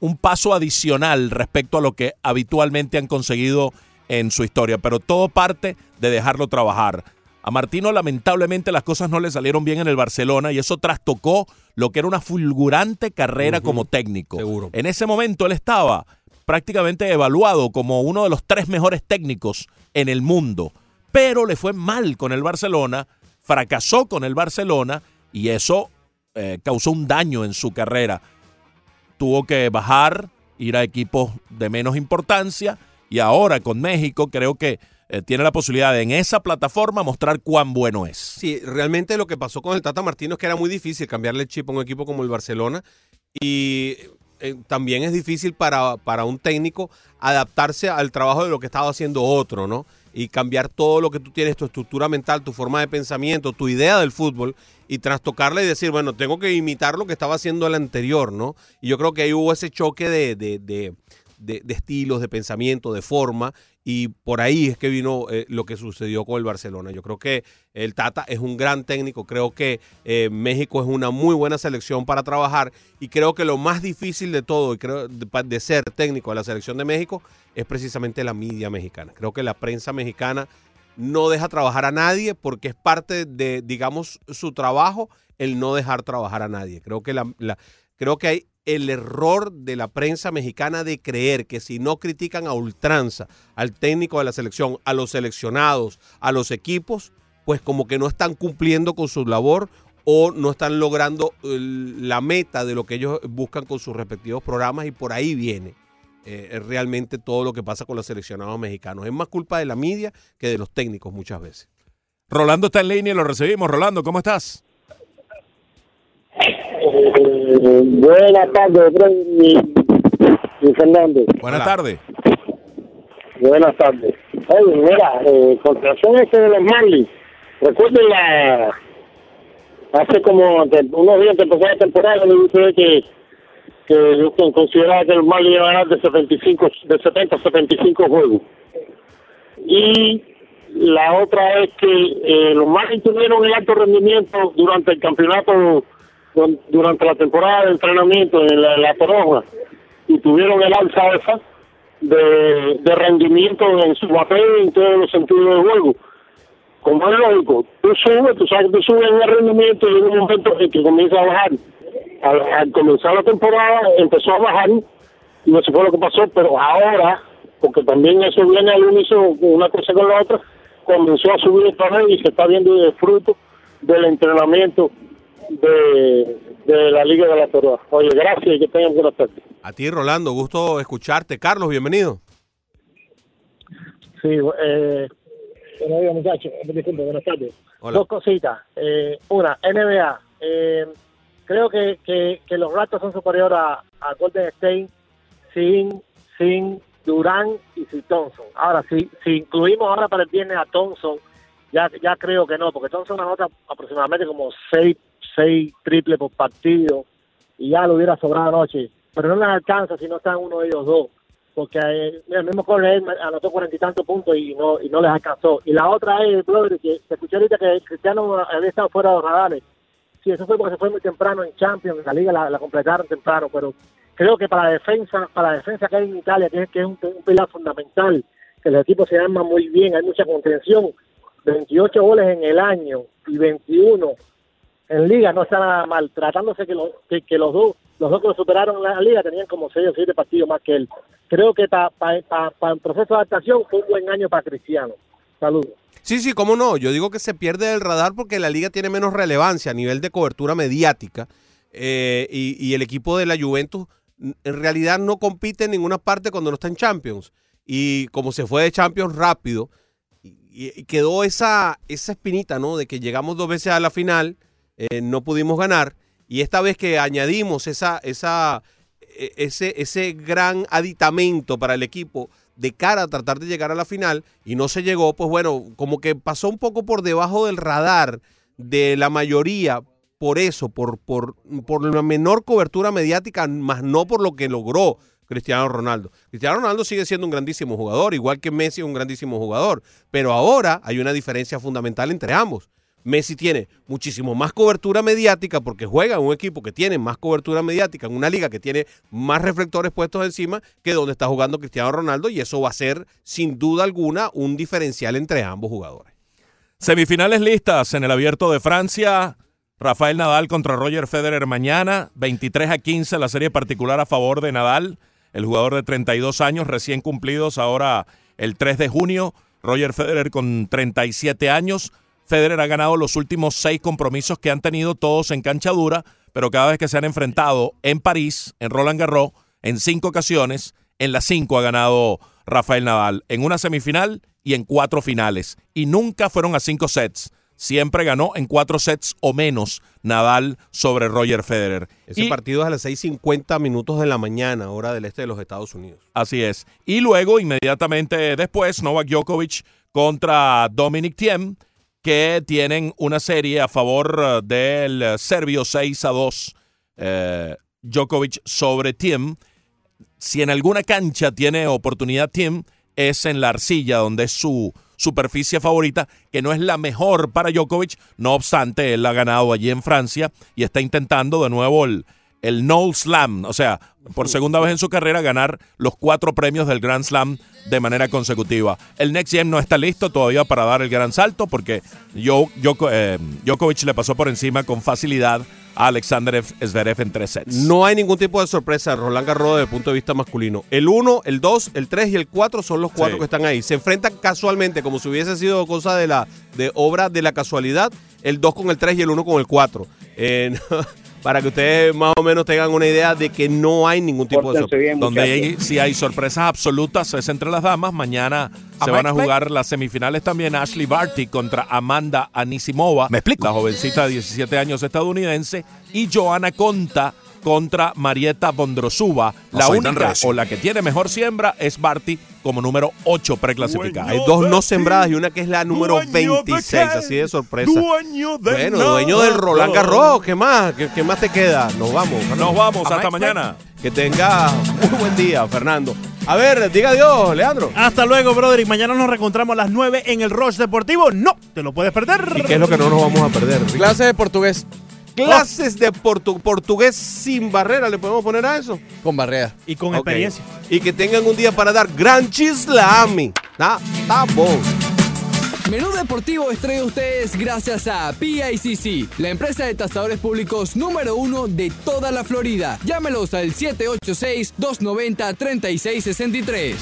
un paso adicional respecto a lo que habitualmente han conseguido en su historia, pero todo parte de dejarlo trabajar. A Martino lamentablemente las cosas no le salieron bien en el Barcelona y eso trastocó lo que era una fulgurante carrera como técnico. En ese momento él estaba prácticamente evaluado como uno de los tres mejores técnicos en el mundo, pero le fue mal con el Barcelona, fracasó con el Barcelona y eso eh, causó un daño en su carrera tuvo que bajar, ir a equipos de menos importancia y ahora con México creo que eh, tiene la posibilidad de en esa plataforma mostrar cuán bueno es. Sí, realmente lo que pasó con el Tata Martino es que era muy difícil cambiarle el chip a un equipo como el Barcelona y eh, también es difícil para, para un técnico adaptarse al trabajo de lo que estaba haciendo otro, ¿no? Y cambiar todo lo que tú tienes, tu estructura mental, tu forma de pensamiento, tu idea del fútbol y trastocarla y decir, bueno, tengo que imitar lo que estaba haciendo el anterior, ¿no? Y yo creo que ahí hubo ese choque de, de, de, de- estilos, de pensamiento, de forma, y por ahí es que vino eh, lo que sucedió con el Barcelona. Yo creo que el Tata es un gran técnico, creo que eh, México es una muy buena selección para trabajar y creo que lo más difícil de todo y creo de, de ser técnico de la selección de México es precisamente la media mexicana. Creo que la prensa mexicana no deja trabajar a nadie porque es parte de, digamos, su trabajo el no dejar trabajar a nadie. Creo que la, creo que hay el error de la prensa mexicana de creer que si no critican a ultranza al técnico de la selección, a los seleccionados, a los equipos, pues como que no están cumpliendo con su labor o no están logrando eh, la meta de lo que ellos buscan con sus respectivos programas y por ahí viene eh, realmente todo lo que pasa con los seleccionados mexicanos. Es más culpa de la media que de los técnicos muchas veces. Rolando está en línea y lo recibimos. Rolando, ¿cómo estás? Eh, buenas tardes, y. Buenas tardes. Buenas tardes. Oye, mira, eh, con relación a este de los Marlins, recuerden la. Hace como unos días que empezó la temporada, le dije que, que consideraba que los Marlins iban a ganar de, 75, de 70 a 75 juegos. Y la otra es que eh, los Marlins tuvieron el alto rendimiento durante el campeonato, dur- durante la temporada de entrenamiento en la, Toronja, y tuvieron el alza esa de, de rendimiento en su papel en todos los sentidos del juego. Como es lógico, tú subes, tú sabes que tú subes el rendimiento y en un momento en que comienza a bajar. Al, al comenzar la temporada empezó a bajar y eso fue lo que pasó, pero ahora, porque también eso viene al unísono una cosa con la otra, comenzó a subir otra vez y se está viendo el fruto del entrenamiento de, de la Liga de la Torre. Oye, gracias y que tengan buena tarde. A ti, Rolando, gusto escucharte. Carlos, bienvenido. Sí, eh, buenos días, muchachos. Disculpe, buenas tardes. Hola. Dos cositas. Eh, una, NBA. Eh, creo que, que, los Raptors son superiores a, a Golden State sin, sin Durán y sin Thompson. Ahora, si, si incluimos ahora para el viernes a Thompson, ya, ya creo que no, porque Thompson anota aproximadamente como seis, seis triples por partido y ya lo hubiera sobrado anoche. Pero no les alcanza si no están uno de ellos dos porque eh, el mismo Correa anotó cuarenta y tantos puntos y no y no les alcanzó. Y la otra es, brother, que se escuchó ahorita que Cristiano había estado fuera de los radares. Sí, eso fue porque se fue muy temprano en Champions, la liga la, completaron temprano, pero creo que para la defensa, para la defensa que hay en Italia, que es, que es un, pilar fundamental, que los equipos se arman muy bien, hay mucha contención, 28 goles en el año y 21 en liga no está nada mal, tratándose que, los que, los dos los dos que lo superaron la liga tenían como 6 o 7 partidos más que él. Creo que para el proceso de adaptación fue un buen año para Cristiano. Saludos. Sí, sí, cómo no. Yo digo que se pierde el radar porque la liga tiene menos relevancia a nivel de cobertura mediática eh, y, el equipo de la Juventus en realidad no compite en ninguna parte cuando no está en Champions. Y como se fue de Champions rápido, y, quedó esa, esa espinita, ¿no? De que llegamos dos veces a la final, eh, no pudimos ganar. Y esta vez que añadimos esa, esa, e- ese, ese gran aditamento para el equipo de cara a tratar de llegar a la final y no se llegó, pues bueno, como que pasó un poco por debajo del radar de la mayoría por eso, por, por, por la menor cobertura mediática, más no por lo que logró Cristiano Ronaldo. Cristiano Ronaldo sigue siendo un grandísimo jugador, igual que Messi es un grandísimo jugador, pero ahora hay una diferencia fundamental entre ambos. Messi tiene muchísimo más cobertura mediática porque juega en un equipo que tiene más cobertura mediática, en una liga que tiene más reflectores puestos encima que donde está jugando Cristiano Ronaldo y eso va a ser sin duda alguna un diferencial entre ambos jugadores. Semifinales listas en el abierto de Francia. Rafael Nadal contra Roger Federer mañana. 23 a 15 la serie particular a favor de Nadal. El jugador de 32 años recién cumplidos ahora el 3 de junio. Roger Federer con 37 años. Federer ha ganado los últimos seis compromisos que han tenido todos en cancha dura, pero cada vez que se han enfrentado en París, en Roland Garros, en cinco ocasiones. En las cinco ha ganado Rafael Nadal, en una semifinal y en cuatro finales. Y nunca fueron a cinco sets. Siempre ganó en cuatro sets o menos Nadal sobre Roger Federer. Ese Y- partido es a las 6.50 minutos de la mañana, hora del este de los Estados Unidos. Así es. Y luego, inmediatamente después, Novak Djokovic contra Dominic Thiem, que tienen una serie a favor eh, del serbio 6 a 2. eh, Djokovic sobre Thiem. Si en alguna cancha tiene oportunidad Thiem, es en la arcilla, donde es su superficie favorita, que no es la mejor para Djokovic. No obstante, él ha ganado allí en Francia y está intentando de nuevo el, el No Slam, o sea, por segunda vez en su carrera ganar los cuatro premios del Grand Slam de manera consecutiva. El Next Gen no está listo todavía para dar el gran salto porque eh, Djokovic le pasó por encima con facilidad a Alexander Zverev en tres sets. No hay ningún tipo de sorpresa Roland Garros desde el punto de vista masculino. El 1, el 2, el 3 y el 4 son los cuatro Sí. que están ahí. Se enfrentan casualmente, como si hubiese sido cosa de la de obra de la casualidad, el 2 con el 3 y el 1 con el 4. Eh, para que ustedes más o menos tengan una idea de que no hay ningún tipo de sorpresa. bien, Donde hay, si hay sorpresas absolutas es entre las damas. Mañana se ¿me van a explico? jugar las semifinales también Ashley Barty contra Amanda Anisimova. ¿Me explico? La jovencita de 17 años estadounidense. Y Joana Conta contra Marieta Bondrosuba. La única o la que tiene mejor siembra es Barty como número 8 preclasificada. Hay dos no sembradas y una que es la número 26, así de sorpresa. Dueño de Bueno, nada. dueño del Roland Garros, ¿qué más? ¿Qué, qué más te queda? Nos vamos. Nos vamos, hasta mañana. Que tenga muy buen día, Fernando. A ver, diga adiós, Leandro. Hasta luego, brother. Y mañana nos reencontramos a las 9 en el Rush Deportivo. No, te lo puedes perder. ¿Y qué es lo que no nos vamos a perder? Clase de portugués Clases de portu- portugués sin barrera, ¿le podemos poner a eso? con barrea. Y con experiencia. Y que tengan un día para dar gran chislami. Está bon. Menú Deportivo es traído a ustedes gracias a PICC, la empresa de tasadores públicos número uno de toda la Florida. Llámelos al 786-290-3663.